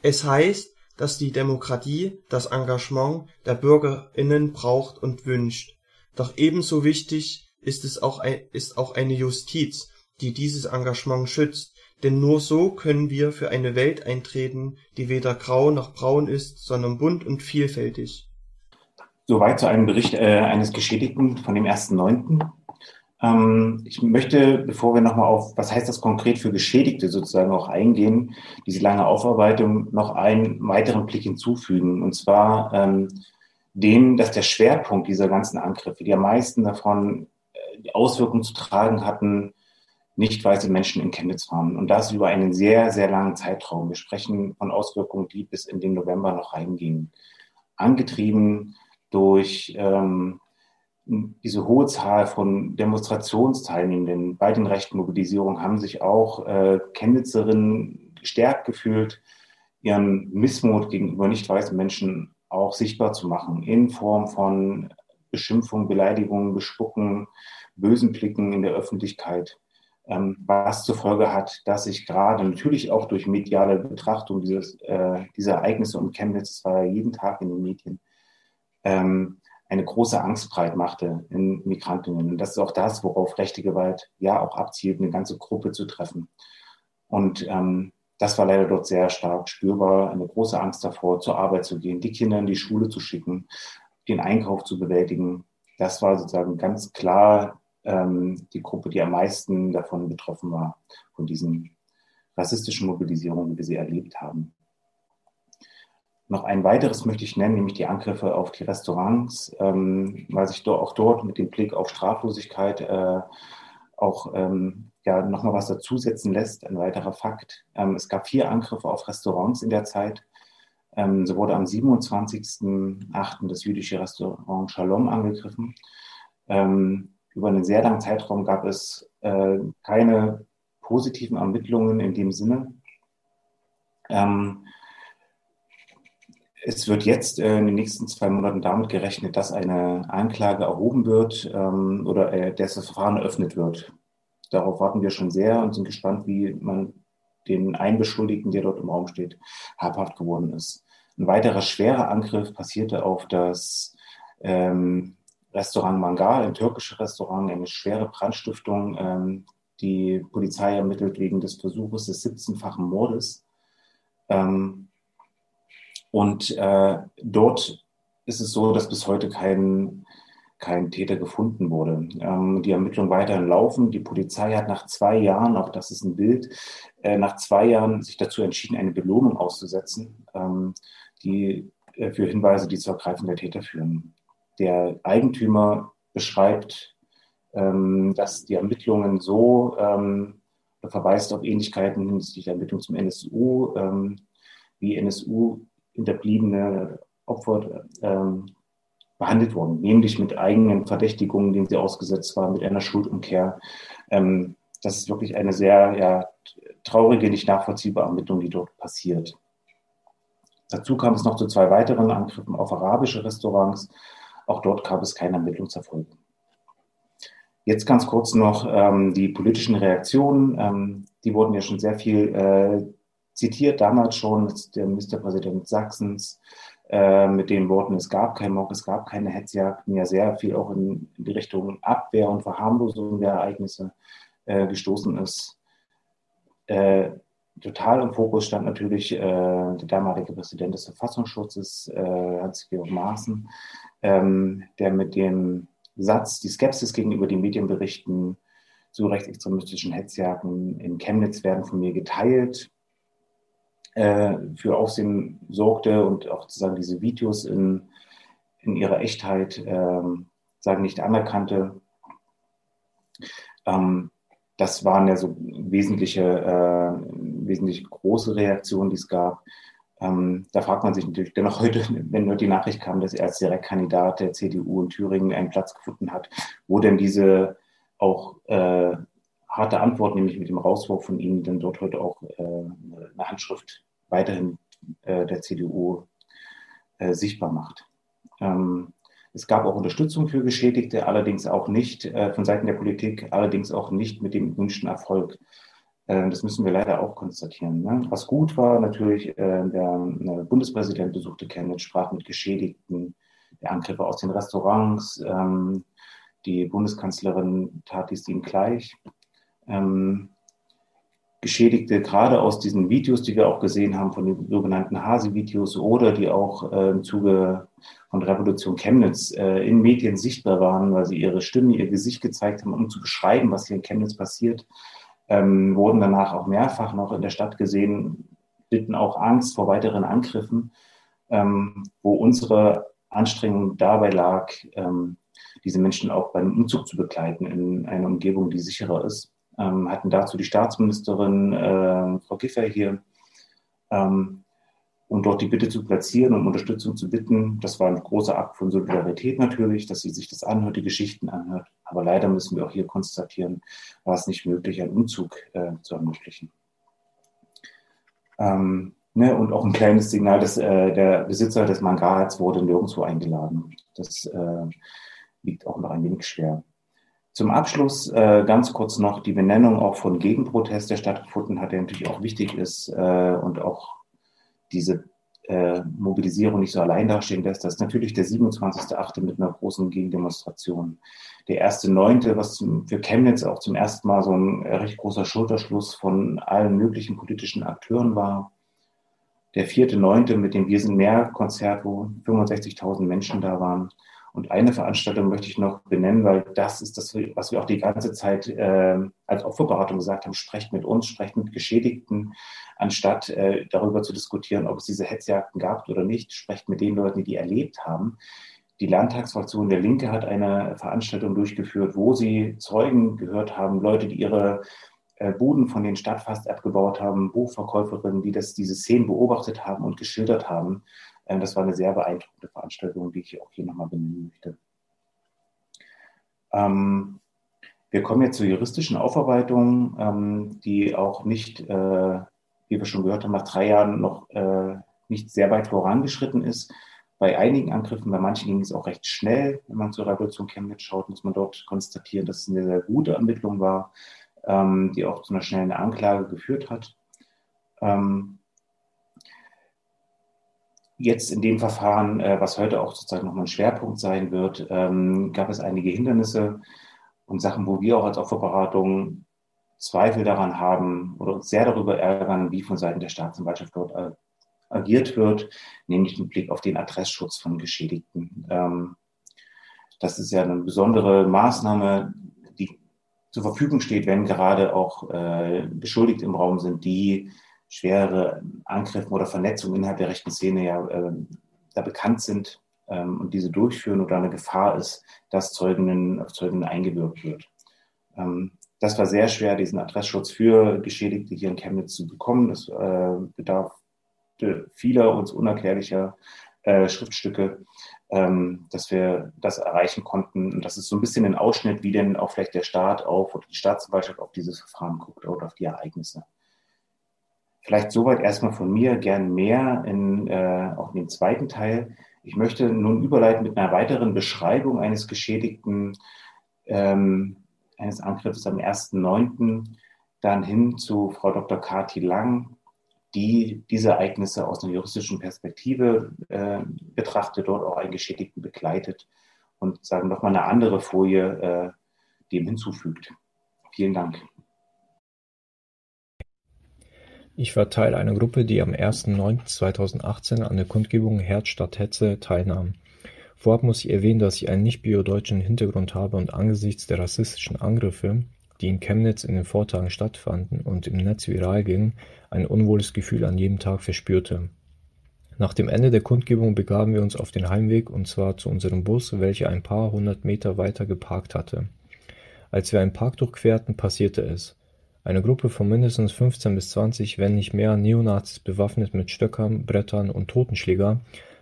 Es heißt dass die Demokratie das Engagement der BürgerInnen braucht und wünscht. Doch ebenso wichtig ist auch eine Justiz, die dieses Engagement schützt, denn nur so können wir für eine Welt eintreten, die weder grau noch braun ist, sondern bunt und vielfältig. Soweit zu einem Bericht äh, eines Geschädigten von dem 1.9. Ähm, ich möchte, bevor wir nochmal auf, was heißt das konkret für Geschädigte sozusagen auch eingehen, diese lange Aufarbeitung, noch einen weiteren Blick hinzufügen. Und zwar ähm, den, dass der Schwerpunkt dieser ganzen Angriffe, die am meisten davon äh, die Auswirkungen zu tragen hatten, nicht weiße Menschen in Chemnitz waren. Und das über einen sehr, sehr langen Zeitraum. Wir sprechen von Auswirkungen, die bis in den November noch reingingen. Angetrieben durch ähm, diese hohe Zahl von Demonstrationsteilnehmenden bei den rechten Mobilisierungen haben sich auch äh, Chemnitzerinnen gestärkt gefühlt, ihren Missmut gegenüber nicht weißen Menschen auch sichtbar zu machen, in Form von Beschimpfung, Beleidigungen, Bespucken, bösen Blicken in der Öffentlichkeit, was zur Folge hat, dass sich gerade natürlich auch durch mediale Betrachtung dieses, äh, dieser Ereignisse um Chemnitz, das war jeden Tag in den Medien, ähm, eine große Angst breit machte in Migrantinnen. Und das ist auch das, worauf rechte Gewalt ja auch abzielt, eine ganze Gruppe zu treffen. Und ähm, das war leider dort sehr stark spürbar, eine große Angst davor, zur Arbeit zu gehen, die Kinder in die Schule zu schicken, den Einkauf zu bewältigen. Das war sozusagen ganz klar ähm, die Gruppe, die am meisten davon betroffen war, von diesen rassistischen Mobilisierungen, die wir sie erlebt haben. Noch ein weiteres möchte ich nennen, nämlich die Angriffe auf die Restaurants, ähm, weil sich auch dort mit dem Blick auf Straflosigkeit äh, auch ähm, ja nochmal was dazusetzen lässt, ein weiterer Fakt. Ähm, es gab vier Angriffe auf Restaurants in der Zeit. Ähm, so wurde am 27.08. das jüdische Restaurant Shalom angegriffen. Ähm, über einen sehr langen Zeitraum gab es äh, keine positiven Ermittlungen in dem Sinne. Ähm, es wird jetzt äh, in den nächsten zwei Monaten damit gerechnet, dass eine Anklage erhoben wird ähm, oder äh, dass das Verfahren eröffnet wird. Darauf warten wir schon sehr und sind gespannt, wie man den Einbeschuldigten, der dort im Raum steht, habhaft geworden ist. Ein weiterer schwerer Angriff passierte auf das ähm, Restaurant Mangal, ein türkisches Restaurant, eine schwere Brandstiftung. Ähm, die Polizei ermittelt wegen des Versuches des 17-fachen Mordes. Ähm, und äh, dort ist es so, dass bis heute kein, kein Täter gefunden wurde. Ähm, die Ermittlungen weiterhin laufen. Die Polizei hat nach zwei Jahren, auch das ist ein Bild, äh, nach zwei Jahren sich dazu entschieden, eine Belohnung auszusetzen, ähm, die äh, für Hinweise, die zur Ergreifung der Täter führen. Der Eigentümer beschreibt, ähm, dass die Ermittlungen so ähm, verweist auf Ähnlichkeiten hinsichtlich der Ermittlung zum NSU, ähm, wie NSU hinterbliebene Opfer behandelt worden, nämlich mit eigenen Verdächtigungen, denen sie ausgesetzt waren, mit einer Schuldumkehr. Das ist wirklich eine sehr ja, traurige, nicht nachvollziehbare Ermittlung, die dort passiert. Dazu kam es noch zu zwei weiteren Angriffen auf arabische Restaurants. Auch dort gab es keine Ermittlungserfolge. Jetzt ganz kurz noch ähm, die politischen Reaktionen. Ähm, die wurden ja schon sehr viel äh, zitiert damals schon der Ministerpräsident Sachsens äh, mit den Worten, es gab kein Mock, es gab keine Hetzjagden, ja sehr viel auch in, in die Richtung Abwehr und Verharmlosung der Ereignisse äh, gestoßen ist. Äh, total im Fokus stand natürlich äh, der damalige Präsident des Verfassungsschutzes, äh, Hans-Georg Maaßen, ähm, der mit dem Satz, die Skepsis gegenüber den Medienberichten zu rechtsextremistischen Hetzjagden in Chemnitz werden von mir geteilt äh, für Aufsehen sorgte und auch sozusagen diese Videos in, in ihrer Echtheit ähm, sagen nicht anerkannte. Ähm, das waren ja so wesentliche, äh, wesentlich große Reaktionen, die es gab. Ähm, da fragt man sich natürlich dennoch heute, wenn nur die Nachricht kam, dass er als Direktkandidat der CDU in Thüringen einen Platz gefunden hat, wo denn diese auch äh, harte Antwort, nämlich mit dem Rauswurf von ihm, dann dort heute auch äh, eine Handschrift weiterhin äh, der CDU äh, sichtbar macht. Ähm, es gab auch Unterstützung für Geschädigte, allerdings auch nicht äh, von Seiten der Politik, allerdings auch nicht mit dem gewünschten Erfolg. Äh, das müssen wir leider auch konstatieren. Ne? Was gut war, natürlich, äh, der, der Bundespräsident besuchte Chemnitz, sprach mit Geschädigten, der Angriffe aus den Restaurants, ähm, die Bundeskanzlerin tat dies ihm gleich. Ähm, Geschädigte gerade aus diesen Videos, die wir auch gesehen haben, von den sogenannten Hasi-Videos oder die auch äh, im Zuge von Revolution Chemnitz in Medien sichtbar waren, weil sie ihre Stimme, ihr Gesicht gezeigt haben, um zu beschreiben, was hier in Chemnitz passiert, ähm, wurden danach auch mehrfach noch in der Stadt gesehen, bitten auch Angst vor weiteren Angriffen, ähm, wo unsere Anstrengung dabei lag, ähm, diese Menschen auch beim Umzug zu begleiten in einer Umgebung, die sicherer ist. Ähm, hatten dazu die Staatsministerin äh, Frau Giffer hier, ähm, um dort die Bitte zu platzieren, um Unterstützung zu bitten. Das war ein großer Akt von Solidarität natürlich, dass sie sich das anhört, die Geschichten anhört. Aber leider müssen wir auch hier konstatieren, war es nicht möglich, einen Umzug äh, zu ermöglichen. Ähm, ne, und auch ein kleines Signal, dass äh, der Besitzer des Mangals wurde nirgendwo eingeladen. Das äh, liegt auch noch ein wenig schwer. Zum Abschluss äh, ganz kurz noch die Benennung auch von Gegenprotest, der stattgefunden hat, der natürlich auch wichtig ist äh, und auch diese äh, Mobilisierung nicht so allein dastehen lässt, das ist natürlich der 27.8. mit einer großen Gegendemonstration. Der 1.9., was zum, für Chemnitz auch zum ersten Mal so ein recht großer Schulterschluss von allen möglichen politischen Akteuren war. Der 4.9. mit dem Wir sind mehr Konzert, wo 65.000 Menschen da waren. Und eine Veranstaltung möchte ich noch benennen, weil das ist das, was wir auch die ganze Zeit äh, als Opferberatung gesagt haben, sprecht mit uns, sprecht mit Geschädigten, anstatt äh, darüber zu diskutieren, ob es diese Hetzjagden gab oder nicht, sprecht mit den Leuten, die die erlebt haben. Die Landtagsfraktion der Linke hat eine Veranstaltung durchgeführt, wo sie Zeugen gehört haben, Leute, die ihre äh, Buden von den Stadtfast abgebaut haben, Buchverkäuferinnen, die das, diese Szenen beobachtet haben und geschildert haben. Ähm, das war eine sehr beeindruckende Veranstaltung, die ich auch hier nochmal benennen möchte. Ähm, wir kommen jetzt zur juristischen Aufarbeitung, ähm, die auch nicht, äh, wie wir schon gehört haben, nach drei Jahren noch äh, nicht sehr weit vorangeschritten ist. Bei einigen Angriffen, bei manchen ging es auch recht schnell. Wenn man zur Revolution Chemnitz schaut, muss man dort konstatieren, dass es eine sehr gute Ermittlung war, ähm, die auch zu einer schnellen Anklage geführt hat. Ähm, Jetzt in dem Verfahren, äh, was heute auch sozusagen nochmal ein Schwerpunkt sein wird, ähm, gab es einige Hindernisse und Sachen, wo wir auch als Opferberatung Zweifel daran haben oder uns sehr darüber ärgern, wie von Seiten der Staatsanwaltschaft dort äh, agiert wird, nämlich mit Blick auf den Adressschutz von Geschädigten. Ähm, das ist ja eine besondere Maßnahme, die zur Verfügung steht, wenn gerade auch äh, Beschuldigte im Raum sind, die schwere Angriffen oder Vernetzungen innerhalb der rechten Szene ja äh, da bekannt sind ähm, und diese durchführen oder eine Gefahr ist, dass Zeuginnen auf Zeuginnen eingewirkt wird. Ähm, das war sehr schwer, diesen Adressschutz für Geschädigte hier in Chemnitz zu bekommen. Das äh, bedarf vieler uns unerklärlicher äh, Schriftstücke, ähm, dass wir das erreichen konnten. Und das ist so ein bisschen ein Ausschnitt, wie denn auch vielleicht der Staat auf oder die Staatsanwaltschaft auf dieses Verfahren guckt oder auf die Ereignisse. Vielleicht soweit erstmal von mir, gern mehr in, äh, auch in dem zweiten Teil. Ich möchte nun überleiten mit einer weiteren Beschreibung eines Geschädigten, ähm, eines Angriffs am 1.9., dann hin zu Frau Dr. Kati Lang, die diese Ereignisse aus einer juristischen Perspektive äh, betrachtet, dort auch einen Geschädigten begleitet und sagen nochmal eine andere Folie äh, dem hinzufügt. Vielen Dank. Ich war Teil einer Gruppe, die am 1.9.2018 an der Kundgebung Herz statt Hetze teilnahm. Vorab muss ich erwähnen, dass ich einen nicht-biodeutschen Hintergrund habe und angesichts der rassistischen Angriffe, die in Chemnitz in den Vortagen stattfanden und im Netz viral gingen, ein unwohles Gefühl an jedem Tag verspürte. Nach dem Ende der Kundgebung begaben wir uns auf den Heimweg und zwar zu unserem Bus, welcher ein paar hundert Meter weiter geparkt hatte. Als wir einen Park durchquerten, passierte es. Eine Gruppe von mindestens 15 bis 20, wenn nicht mehr Neonazis bewaffnet mit Stöckern, Brettern und Totenschläger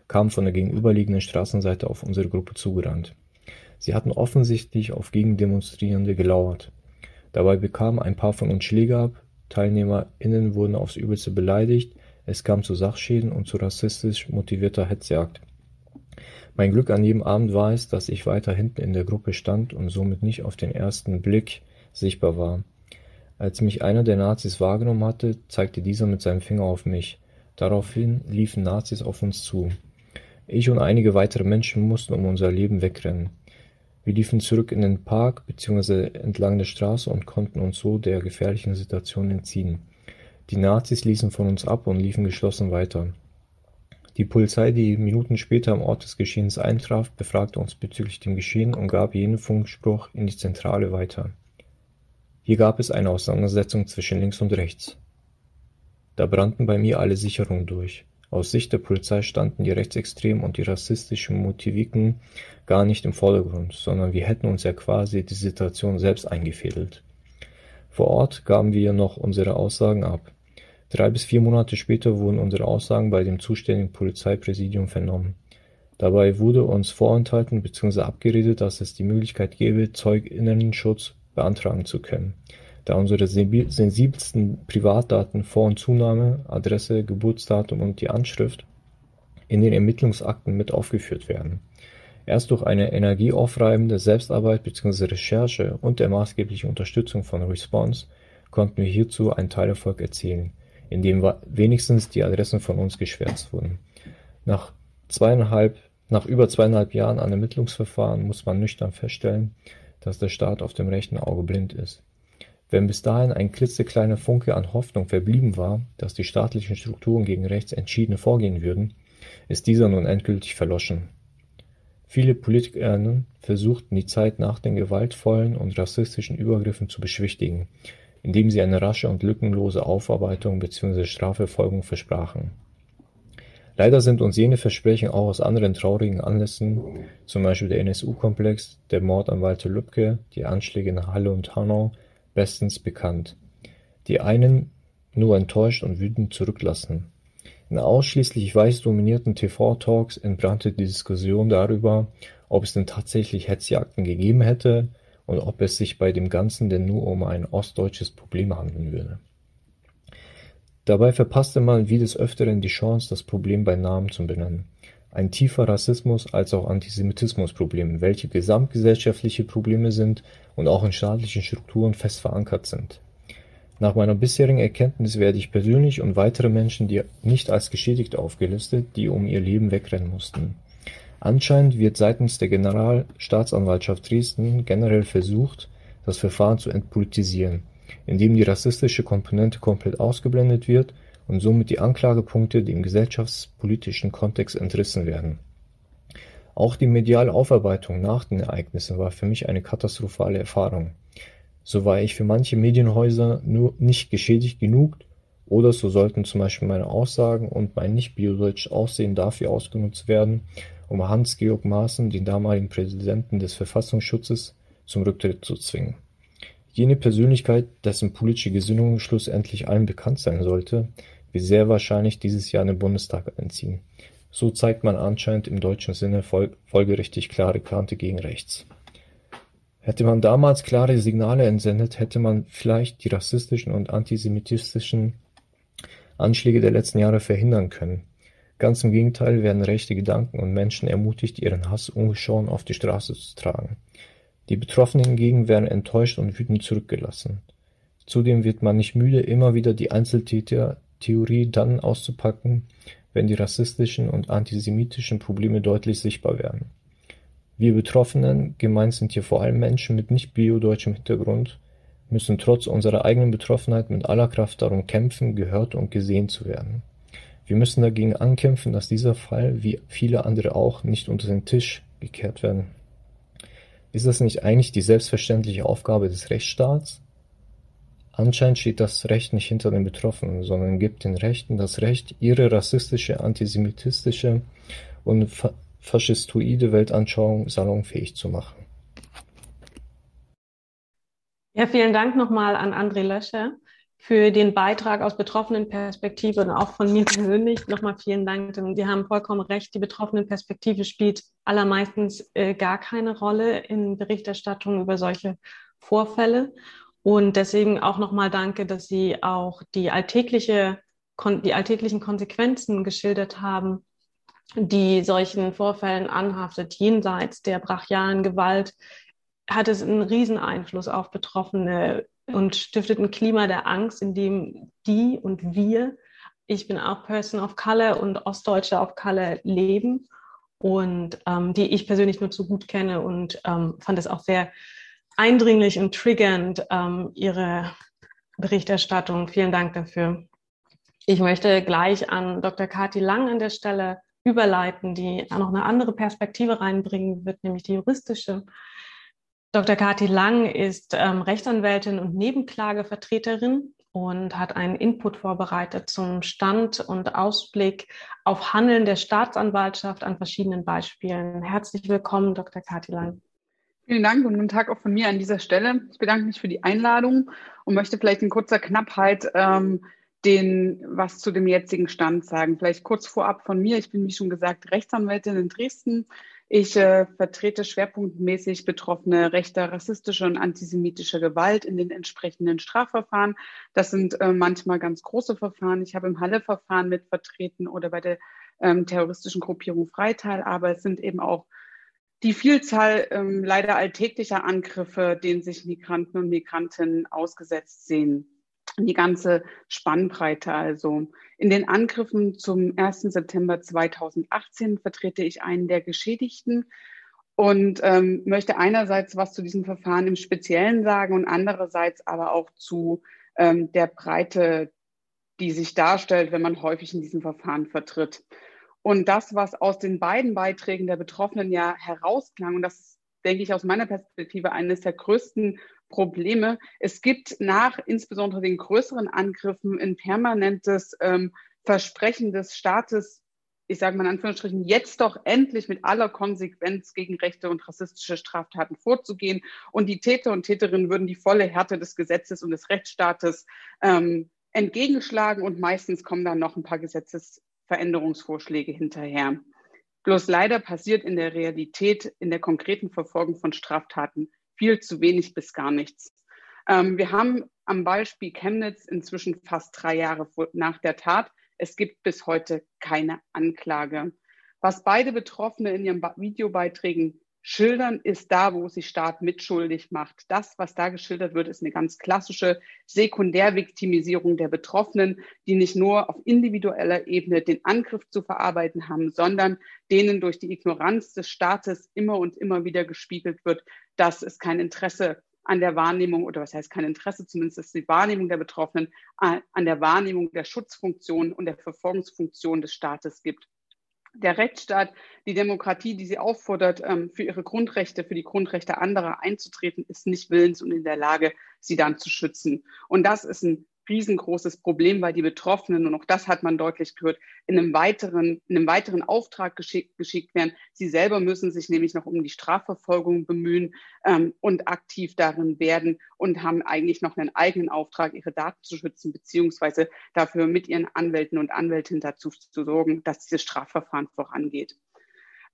kam von der gegenüberliegenden Straßenseite auf unsere Gruppe zugerannt. Sie hatten offensichtlich auf Gegendemonstrierende gelauert. Dabei bekamen ein paar von uns Schläge ab, TeilnehmerInnen wurden aufs Übelste beleidigt, es kam zu Sachschäden und zu rassistisch motivierter Hetzjagd. Mein Glück an jedem Abend war es, dass ich weiter hinten in der Gruppe stand und somit nicht auf den ersten Blick sichtbar war. Als mich einer der Nazis wahrgenommen hatte, zeigte dieser mit seinem Finger auf mich. Daraufhin liefen Nazis auf uns zu. Ich und einige weitere Menschen mussten um unser Leben wegrennen. Wir liefen zurück in den Park bzw. entlang der Straße und konnten uns so der gefährlichen Situation entziehen. Die Nazis ließen von uns ab und liefen geschlossen weiter. Die Polizei, die Minuten später am Ort des Geschehens eintraf, befragte uns bezüglich dem Geschehen und gab jenen Funkspruch in die Zentrale weiter. Hier gab es eine Auseinandersetzung zwischen links und rechts. Da brannten bei mir alle Sicherungen durch. Aus Sicht der Polizei standen die rechtsextremen und die rassistischen Motiviken gar nicht im Vordergrund, sondern wir hätten uns ja quasi die Situation selbst eingefädelt. Vor Ort gaben wir noch unsere Aussagen ab. Drei bis vier Monate später wurden unsere Aussagen bei dem zuständigen Polizeipräsidium vernommen. Dabei wurde uns vorenthalten bzw. abgeredet, dass es die Möglichkeit gäbe, Zeuginnenschutz beantragen zu können, da unsere sensibelsten Privatdaten Vor- und Zunahme, Adresse, Geburtsdatum und die Anschrift in den Ermittlungsakten mit aufgeführt werden. Erst durch eine energieaufreibende Selbstarbeit bzw. Recherche und der maßgeblichen Unterstützung von Response konnten wir hierzu einen Teilerfolg erzielen, indem wenigstens die Adressen von uns geschwärzt wurden. Nach zweieinhalb, nach über zweieinhalb Jahren an Ermittlungsverfahren muss man nüchtern feststellen, dass der Staat auf dem rechten Auge blind ist. Wenn bis dahin ein klitzekleiner Funke an Hoffnung verblieben war, dass die staatlichen Strukturen gegen rechts entschieden vorgehen würden, ist dieser nun endgültig verloschen. Viele PolitikerInnen versuchten die Zeit nach den gewaltvollen und rassistischen Übergriffen zu beschwichtigen, indem sie eine rasche und lückenlose Aufarbeitung bzw. Strafverfolgung versprachen. Leider sind uns jene Versprechen auch aus anderen traurigen Anlässen, zum Beispiel der NSU-Komplex, der Mord an Walter Lübcke, die Anschläge in Halle und Hanau, bestens bekannt, die einen nur enttäuscht und wütend zurücklassen. In ausschließlich weiß dominierten TV-Talks entbrannte die Diskussion darüber, ob es denn tatsächlich Hetzjagden gegeben hätte und ob es sich bei dem Ganzen denn nur um ein ostdeutsches Problem handeln würde. Dabei verpasste man wie des Öfteren die Chance, das Problem bei Namen zu benennen. Ein tiefer Rassismus als auch Antisemitismusproblem, welche gesamtgesellschaftliche Probleme sind und auch in staatlichen Strukturen fest verankert sind. Nach meiner bisherigen Erkenntnis werde ich persönlich und weitere Menschen nicht als geschädigt aufgelistet, die um ihr Leben wegrennen mussten. Anscheinend wird seitens der Generalstaatsanwaltschaft Dresden generell versucht, das Verfahren zu entpolitisieren indem die rassistische Komponente komplett ausgeblendet wird und somit die Anklagepunkte dem gesellschaftspolitischen Kontext entrissen werden. Auch die mediale Aufarbeitung nach den Ereignissen war für mich eine katastrophale Erfahrung. So war ich für manche Medienhäuser nur nicht geschädigt genug oder so sollten zum Beispiel meine Aussagen und mein nicht biodeutsch Aussehen dafür ausgenutzt werden, um Hans-Georg Maaßen, den damaligen Präsidenten des Verfassungsschutzes, zum Rücktritt zu zwingen. Jene Persönlichkeit, dessen politische Gesinnung schlussendlich allen bekannt sein sollte, wird sehr wahrscheinlich dieses Jahr den Bundestag einziehen. So zeigt man anscheinend im deutschen Sinne folgerichtig klare Kante gegen rechts. Hätte man damals klare Signale entsendet, hätte man vielleicht die rassistischen und antisemitistischen Anschläge der letzten Jahre verhindern können. Ganz im Gegenteil werden rechte Gedanken und Menschen ermutigt, ihren Hass ungeschoren auf die Straße zu tragen. Die Betroffenen hingegen werden enttäuscht und wütend zurückgelassen. Zudem wird man nicht müde, immer wieder die Einzeltäter-Theorie dann auszupacken, wenn die rassistischen und antisemitischen Probleme deutlich sichtbar werden. Wir Betroffenen, gemeint sind hier vor allem Menschen mit nicht biodeutschem Hintergrund, müssen trotz unserer eigenen Betroffenheit mit aller Kraft darum kämpfen, gehört und gesehen zu werden. Wir müssen dagegen ankämpfen, dass dieser Fall, wie viele andere auch, nicht unter den Tisch gekehrt werden. Ist das nicht eigentlich die selbstverständliche Aufgabe des Rechtsstaats? Anscheinend steht das Recht nicht hinter den Betroffenen, sondern gibt den Rechten das Recht, ihre rassistische, antisemitistische und faschistoide Weltanschauung salonfähig zu machen. Ja, vielen Dank nochmal an André Löscher für den Beitrag aus betroffenen Perspektive und auch von mir persönlich nochmal vielen Dank. Denn Sie haben vollkommen recht, die betroffenen Perspektive spielt allermeistens äh, gar keine Rolle in Berichterstattung über solche Vorfälle. Und deswegen auch nochmal danke, dass Sie auch die, alltägliche, die alltäglichen Konsequenzen geschildert haben, die solchen Vorfällen anhaftet, jenseits der brachialen Gewalt, hat es einen Rieseneinfluss auf Betroffene und stiftet ein Klima der Angst, in dem die und wir, ich bin auch Person of Color und Ostdeutsche of Color leben und ähm, die ich persönlich nur zu gut kenne und ähm, fand es auch sehr eindringlich und triggernd, ähm, Ihre Berichterstattung. Vielen Dank dafür. Ich möchte gleich an Dr. Kati Lang an der Stelle überleiten, die noch eine andere Perspektive reinbringen wird, nämlich die juristische. Dr. Kathi Lang ist ähm, Rechtsanwältin und Nebenklagevertreterin und hat einen Input vorbereitet zum Stand und Ausblick auf Handeln der Staatsanwaltschaft an verschiedenen Beispielen. Herzlich willkommen, Dr. Kathi Lang. Vielen Dank und guten Tag auch von mir an dieser Stelle. Ich bedanke mich für die Einladung und möchte vielleicht in kurzer Knappheit ähm, den was zu dem jetzigen Stand sagen. Vielleicht kurz vorab von mir. Ich bin, wie schon gesagt, Rechtsanwältin in Dresden ich äh, vertrete schwerpunktmäßig Betroffene rechter, rassistischer und antisemitischer Gewalt in den entsprechenden Strafverfahren. Das sind äh, manchmal ganz große Verfahren. Ich habe im Halle-Verfahren mitvertreten oder bei der ähm, terroristischen Gruppierung Freital, aber es sind eben auch die Vielzahl ähm, leider alltäglicher Angriffe, denen sich Migranten und Migrantinnen ausgesetzt sehen. Die ganze Spannbreite. Also in den Angriffen zum 1. September 2018 vertrete ich einen der Geschädigten und ähm, möchte einerseits was zu diesem Verfahren im Speziellen sagen und andererseits aber auch zu ähm, der Breite, die sich darstellt, wenn man häufig in diesem Verfahren vertritt. Und das, was aus den beiden Beiträgen der Betroffenen ja herausklang, und das denke ich, aus meiner Perspektive eines der größten Probleme. Es gibt nach insbesondere den größeren Angriffen ein permanentes ähm, Versprechen des Staates, ich sage mal in Anführungsstrichen, jetzt doch endlich mit aller Konsequenz gegen rechte und rassistische Straftaten vorzugehen. Und die Täter und Täterinnen würden die volle Härte des Gesetzes und des Rechtsstaates ähm, entgegenschlagen und meistens kommen dann noch ein paar Gesetzesveränderungsvorschläge hinterher. Bloß leider passiert in der Realität, in der konkreten Verfolgung von Straftaten viel zu wenig bis gar nichts. Ähm, wir haben am Beispiel Chemnitz inzwischen fast drei Jahre nach der Tat. Es gibt bis heute keine Anklage. Was beide Betroffene in ihren Videobeiträgen Schildern ist da, wo sich Staat mitschuldig macht. Das, was da geschildert wird, ist eine ganz klassische Sekundärviktimisierung der Betroffenen, die nicht nur auf individueller Ebene den Angriff zu verarbeiten haben, sondern denen durch die Ignoranz des Staates immer und immer wieder gespiegelt wird, dass es kein Interesse an der Wahrnehmung oder was heißt kein Interesse, zumindest ist die Wahrnehmung der Betroffenen an der Wahrnehmung der Schutzfunktion und der Verfolgungsfunktion des Staates gibt der Rechtsstaat, die Demokratie, die sie auffordert, ähm, für ihre Grundrechte, für die Grundrechte anderer einzutreten, ist nicht willens und in der Lage, sie dann zu schützen. Und das ist ein riesengroßes Problem, weil die Betroffenen, und auch das hat man deutlich gehört, in einem weiteren, in einem weiteren Auftrag geschickt, geschickt werden. Sie selber müssen sich nämlich noch um die Strafverfolgung bemühen ähm, und aktiv darin werden und haben eigentlich noch einen eigenen Auftrag, ihre Daten zu schützen, beziehungsweise dafür mit ihren Anwälten und Anwältinnen dazu zu sorgen, dass dieses Strafverfahren vorangeht.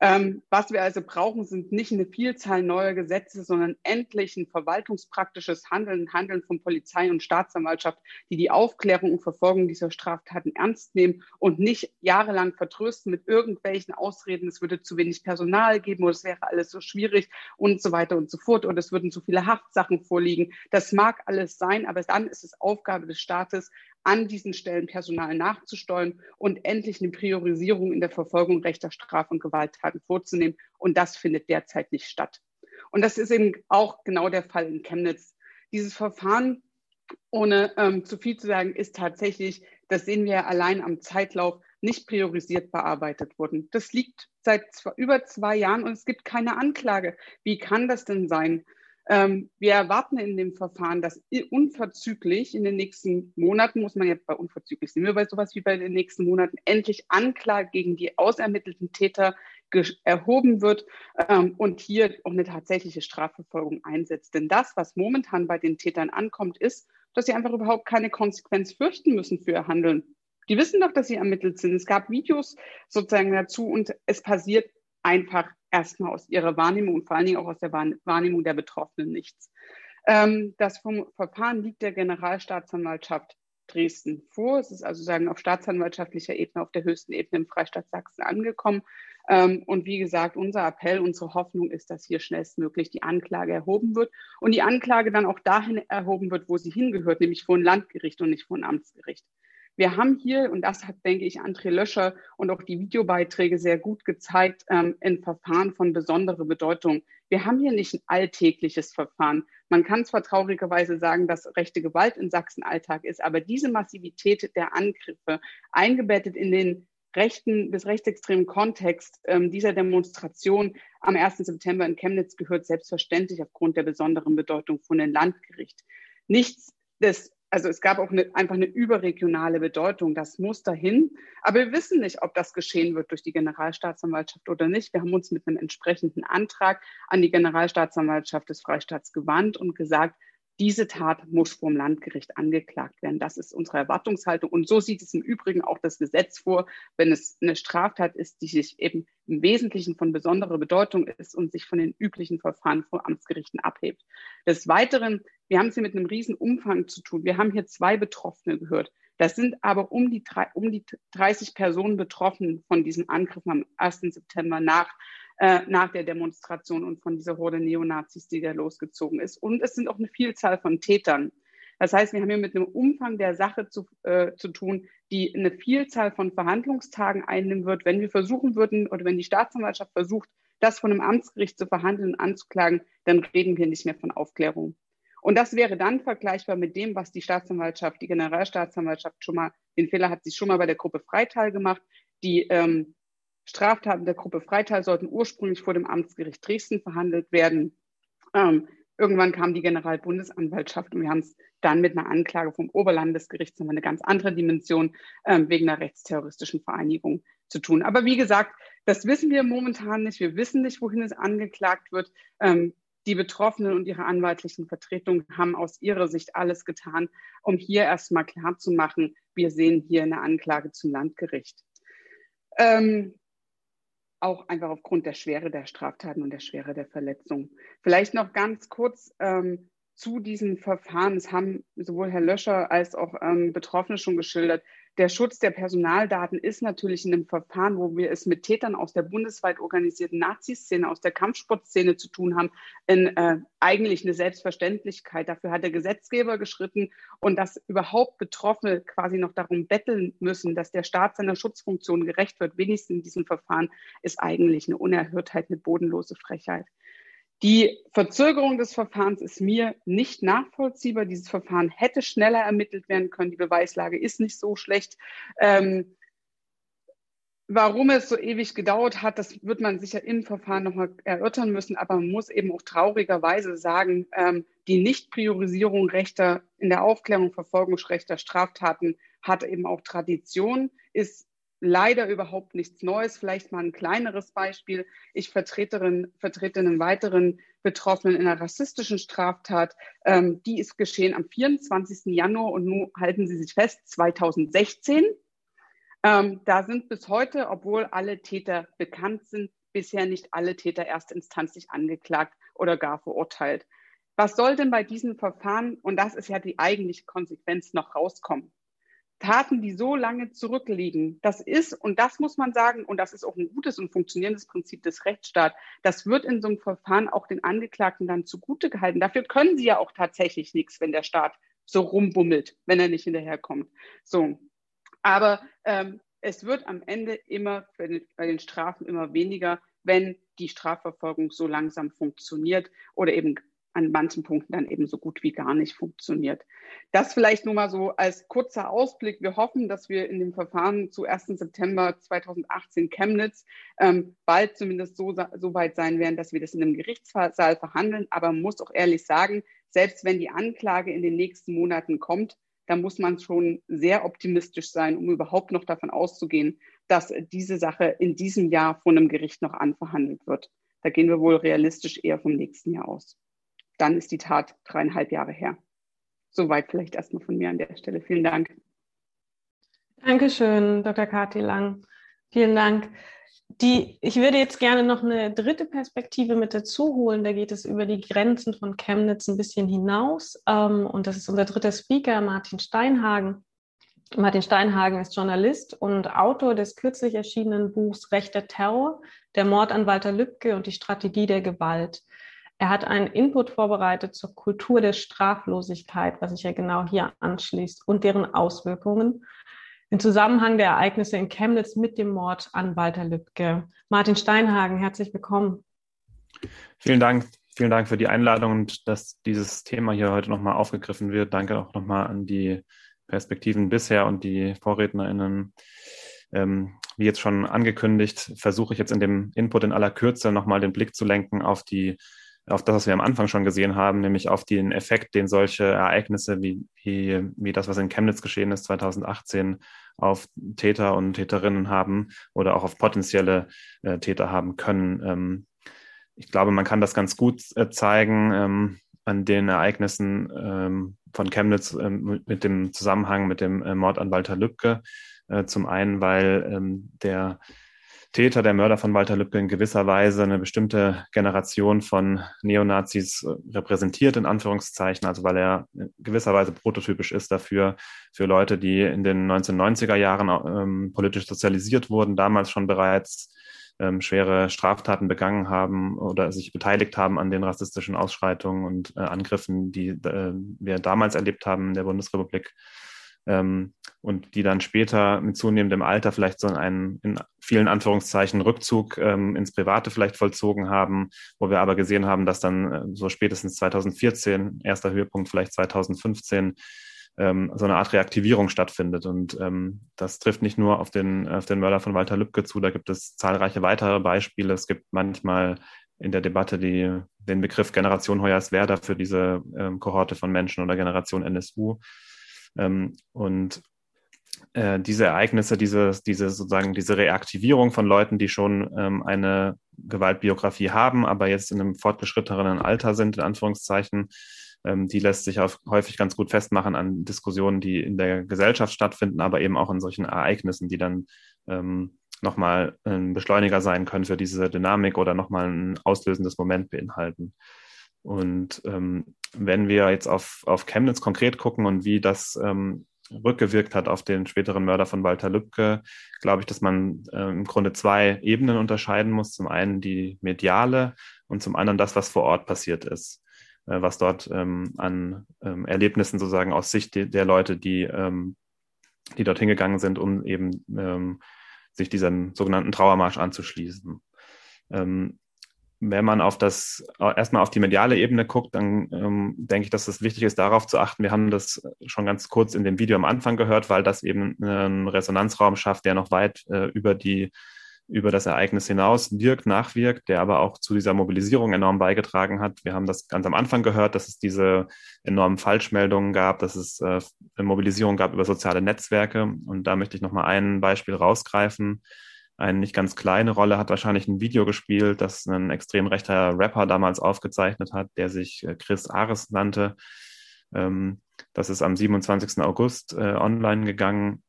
Ähm, was wir also brauchen, sind nicht eine Vielzahl neuer Gesetze, sondern endlich ein verwaltungspraktisches Handeln, Handeln von Polizei und Staatsanwaltschaft, die die Aufklärung und Verfolgung dieser Straftaten ernst nehmen und nicht jahrelang vertrösten mit irgendwelchen Ausreden, es würde zu wenig Personal geben oder es wäre alles so schwierig und so weiter und so fort oder es würden zu viele Haftsachen vorliegen. Das mag alles sein, aber dann ist es Aufgabe des Staates, an diesen Stellen Personal nachzusteuern und endlich eine Priorisierung in der Verfolgung rechter Straf- und Gewalttaten vorzunehmen. Und das findet derzeit nicht statt. Und das ist eben auch genau der Fall in Chemnitz. Dieses Verfahren, ohne ähm, zu viel zu sagen, ist tatsächlich, das sehen wir allein am Zeitlauf, nicht priorisiert bearbeitet worden. Das liegt seit zwei, über zwei Jahren und es gibt keine Anklage. Wie kann das denn sein? Ähm, wir erwarten in dem Verfahren, dass unverzüglich in den nächsten Monaten, muss man jetzt bei unverzüglich sind wir bei sowas wie bei den nächsten Monaten, endlich Anklage gegen die ausermittelten Täter erhoben wird ähm, und hier auch eine tatsächliche Strafverfolgung einsetzt. Denn das, was momentan bei den Tätern ankommt, ist, dass sie einfach überhaupt keine Konsequenz fürchten müssen für ihr Handeln. Die wissen doch, dass sie ermittelt sind. Es gab Videos sozusagen dazu und es passiert einfach erstmal aus ihrer Wahrnehmung und vor allen Dingen auch aus der Wahrnehmung der Betroffenen nichts. Ähm, das vom Verfahren liegt der Generalstaatsanwaltschaft Dresden vor. Es ist also sagen auf staatsanwaltschaftlicher Ebene, auf der höchsten Ebene im Freistaat Sachsen angekommen. Ähm, und wie gesagt, unser Appell, unsere Hoffnung ist, dass hier schnellstmöglich die Anklage erhoben wird und die Anklage dann auch dahin erhoben wird, wo sie hingehört, nämlich vor ein Landgericht und nicht vor ein Amtsgericht. Wir haben hier, und das hat, denke ich, André Löscher und auch die Videobeiträge sehr gut gezeigt, ähm, ein Verfahren von besonderer Bedeutung. Wir haben hier nicht ein alltägliches Verfahren. Man kann zwar traurigerweise sagen, dass rechte Gewalt in Sachsen Alltag ist, aber diese Massivität der Angriffe, eingebettet in den rechten bis rechtsextremen Kontext ähm, dieser Demonstration am 1. September in Chemnitz gehört selbstverständlich aufgrund der besonderen Bedeutung von dem Landgericht. Nichts des also es gab auch eine, einfach eine überregionale Bedeutung. Das muss dahin. Aber wir wissen nicht, ob das geschehen wird durch die Generalstaatsanwaltschaft oder nicht. Wir haben uns mit einem entsprechenden Antrag an die Generalstaatsanwaltschaft des Freistaats gewandt und gesagt, diese Tat muss vom Landgericht angeklagt werden. Das ist unsere Erwartungshaltung. Und so sieht es im Übrigen auch das Gesetz vor, wenn es eine Straftat ist, die sich eben im Wesentlichen von besonderer Bedeutung ist und sich von den üblichen Verfahren vor Amtsgerichten abhebt. Des Weiteren, wir haben es hier mit einem riesen Umfang zu tun. Wir haben hier zwei Betroffene gehört. Das sind aber um die, um die 30 Personen betroffen von diesem Angriff am 1. September nach äh, nach der Demonstration und von dieser Horde Neonazis, die da losgezogen ist. Und es sind auch eine Vielzahl von Tätern. Das heißt, wir haben hier mit einem Umfang der Sache zu, äh, zu tun, die eine Vielzahl von Verhandlungstagen einnehmen wird. Wenn wir versuchen würden oder wenn die Staatsanwaltschaft versucht, das von einem Amtsgericht zu verhandeln und anzuklagen, dann reden wir nicht mehr von Aufklärung. Und das wäre dann vergleichbar mit dem, was die Staatsanwaltschaft, die Generalstaatsanwaltschaft schon mal, den Fehler hat sie schon mal bei der Gruppe Freital gemacht. Die ähm, Straftaten der Gruppe Freital sollten ursprünglich vor dem Amtsgericht Dresden verhandelt werden. Ähm, irgendwann kam die Generalbundesanwaltschaft und wir haben es dann mit einer Anklage vom Oberlandesgericht, das eine ganz andere Dimension, ähm, wegen einer rechtsterroristischen Vereinigung zu tun. Aber wie gesagt, das wissen wir momentan nicht. Wir wissen nicht, wohin es angeklagt wird. Ähm, die Betroffenen und ihre anwaltlichen Vertretungen haben aus ihrer Sicht alles getan, um hier erstmal klarzumachen, wir sehen hier eine Anklage zum Landgericht. Ähm, auch einfach aufgrund der Schwere der Straftaten und der Schwere der Verletzung. Vielleicht noch ganz kurz ähm, zu diesem Verfahren. Es haben sowohl Herr Löscher als auch ähm, Betroffene schon geschildert der Schutz der Personaldaten ist natürlich in einem Verfahren, wo wir es mit Tätern aus der bundesweit organisierten Nazi-Szene, aus der Kampfsportszene zu tun haben, in, äh, eigentlich eine Selbstverständlichkeit. Dafür hat der Gesetzgeber geschritten und dass überhaupt Betroffene quasi noch darum betteln müssen, dass der Staat seiner Schutzfunktion gerecht wird, wenigstens in diesem Verfahren, ist eigentlich eine Unerhörtheit, eine bodenlose Frechheit. Die Verzögerung des Verfahrens ist mir nicht nachvollziehbar. Dieses Verfahren hätte schneller ermittelt werden können. Die Beweislage ist nicht so schlecht. Ähm, warum es so ewig gedauert hat, das wird man sicher im Verfahren nochmal erörtern müssen. Aber man muss eben auch traurigerweise sagen, ähm, die Nichtpriorisierung rechter in der Aufklärung, Verfolgungsrechter Straftaten hat eben auch Tradition, ist leider überhaupt nichts Neues. Vielleicht mal ein kleineres Beispiel. Ich vertrete, vertrete einen weiteren Betroffenen in einer rassistischen Straftat. Ähm, die ist geschehen am 24. Januar und nun halten Sie sich fest, 2016. Ähm, da sind bis heute, obwohl alle Täter bekannt sind, bisher nicht alle Täter erstinstanzlich angeklagt oder gar verurteilt. Was soll denn bei diesem Verfahren, und das ist ja die eigentliche Konsequenz, noch rauskommen? Taten, die so lange zurückliegen, das ist, und das muss man sagen, und das ist auch ein gutes und funktionierendes Prinzip des Rechtsstaats, das wird in so einem Verfahren auch den Angeklagten dann zugute gehalten. Dafür können sie ja auch tatsächlich nichts, wenn der Staat so rumbummelt, wenn er nicht hinterherkommt. So. Aber ähm, es wird am Ende immer den, bei den Strafen immer weniger, wenn die Strafverfolgung so langsam funktioniert oder eben an manchen Punkten dann eben so gut wie gar nicht funktioniert. Das vielleicht nur mal so als kurzer Ausblick. Wir hoffen, dass wir in dem Verfahren zu 1. September 2018 Chemnitz ähm, bald zumindest so, so weit sein werden, dass wir das in einem Gerichtssaal verhandeln. Aber man muss auch ehrlich sagen, selbst wenn die Anklage in den nächsten Monaten kommt, dann muss man schon sehr optimistisch sein, um überhaupt noch davon auszugehen, dass diese Sache in diesem Jahr von einem Gericht noch anverhandelt wird. Da gehen wir wohl realistisch eher vom nächsten Jahr aus dann ist die Tat dreieinhalb Jahre her. Soweit vielleicht erstmal von mir an der Stelle. Vielen Dank. Dankeschön, Dr. Kathi Lang. Vielen Dank. Die, ich würde jetzt gerne noch eine dritte Perspektive mit dazu holen. Da geht es über die Grenzen von Chemnitz ein bisschen hinaus. Ähm, und das ist unser dritter Speaker, Martin Steinhagen. Martin Steinhagen ist Journalist und Autor des kürzlich erschienenen Buchs Rechter Terror, der Mord an Walter Lübcke und die Strategie der Gewalt. Er hat einen Input vorbereitet zur Kultur der Straflosigkeit, was sich ja genau hier anschließt, und deren Auswirkungen im Zusammenhang der Ereignisse in Chemnitz mit dem Mord an Walter Lübcke. Martin Steinhagen, herzlich willkommen. Vielen Dank. Vielen Dank für die Einladung und dass dieses Thema hier heute nochmal aufgegriffen wird. Danke auch nochmal an die Perspektiven bisher und die VorrednerInnen. Ähm, wie jetzt schon angekündigt, versuche ich jetzt in dem Input in aller Kürze nochmal den Blick zu lenken auf die auf das, was wir am Anfang schon gesehen haben, nämlich auf den Effekt, den solche Ereignisse wie, wie, wie das, was in Chemnitz geschehen ist 2018, auf Täter und Täterinnen haben oder auch auf potenzielle äh, Täter haben können. Ähm, ich glaube, man kann das ganz gut äh, zeigen ähm, an den Ereignissen ähm, von Chemnitz ähm, mit dem Zusammenhang mit dem äh, Mord an Walter Lübcke. Äh, zum einen, weil ähm, der Täter, der Mörder von Walter Lübcke in gewisser Weise eine bestimmte Generation von Neonazis äh, repräsentiert, in Anführungszeichen, also weil er in gewisser Weise prototypisch ist dafür, für Leute, die in den 1990er Jahren ähm, politisch sozialisiert wurden, damals schon bereits ähm, schwere Straftaten begangen haben oder sich beteiligt haben an den rassistischen Ausschreitungen und äh, Angriffen, die äh, wir damals erlebt haben in der Bundesrepublik. Ähm, und die dann später mit zunehmendem Alter vielleicht so einen in vielen Anführungszeichen Rückzug ähm, ins Private vielleicht vollzogen haben, wo wir aber gesehen haben, dass dann äh, so spätestens 2014, erster Höhepunkt vielleicht 2015, ähm, so eine Art Reaktivierung stattfindet. Und ähm, das trifft nicht nur auf den, auf den Mörder von Walter Lübcke zu, da gibt es zahlreiche weitere Beispiele. Es gibt manchmal in der Debatte die, den Begriff Generation Hoyerswerda für diese ähm, Kohorte von Menschen oder Generation NSU. Ähm, und äh, diese Ereignisse, diese, diese sozusagen diese Reaktivierung von Leuten, die schon ähm, eine Gewaltbiografie haben, aber jetzt in einem fortgeschrittenen Alter sind, in Anführungszeichen, ähm, die lässt sich auch häufig ganz gut festmachen an Diskussionen, die in der Gesellschaft stattfinden, aber eben auch in solchen Ereignissen, die dann ähm, nochmal ein Beschleuniger sein können für diese Dynamik oder nochmal ein auslösendes Moment beinhalten. Und ähm, wenn wir jetzt auf, auf Chemnitz konkret gucken und wie das ähm, rückgewirkt hat auf den späteren Mörder von Walter Lübcke, glaube ich, dass man äh, im Grunde zwei Ebenen unterscheiden muss. Zum einen die mediale und zum anderen das, was vor Ort passiert ist. Äh, was dort ähm, an ähm, Erlebnissen sozusagen aus Sicht de der Leute, die, ähm, die dort hingegangen sind, um eben ähm, sich diesem sogenannten Trauermarsch anzuschließen. Ähm, wenn man auf das erstmal auf die mediale Ebene guckt, dann ähm, denke ich, dass es wichtig ist, darauf zu achten. Wir haben das schon ganz kurz in dem Video am Anfang gehört, weil das eben einen Resonanzraum schafft, der noch weit äh, über die über das Ereignis hinaus wirkt, nachwirkt, der aber auch zu dieser Mobilisierung enorm beigetragen hat. Wir haben das ganz am Anfang gehört, dass es diese enormen Falschmeldungen gab, dass es äh, Mobilisierung gab über soziale Netzwerke. Und da möchte ich nochmal ein Beispiel rausgreifen. Eine nicht ganz kleine Rolle hat wahrscheinlich ein Video gespielt, das ein extrem rechter Rapper damals aufgezeichnet hat, der sich äh, Chris Ares nannte. Ähm, das ist am 27. August äh, online gegangen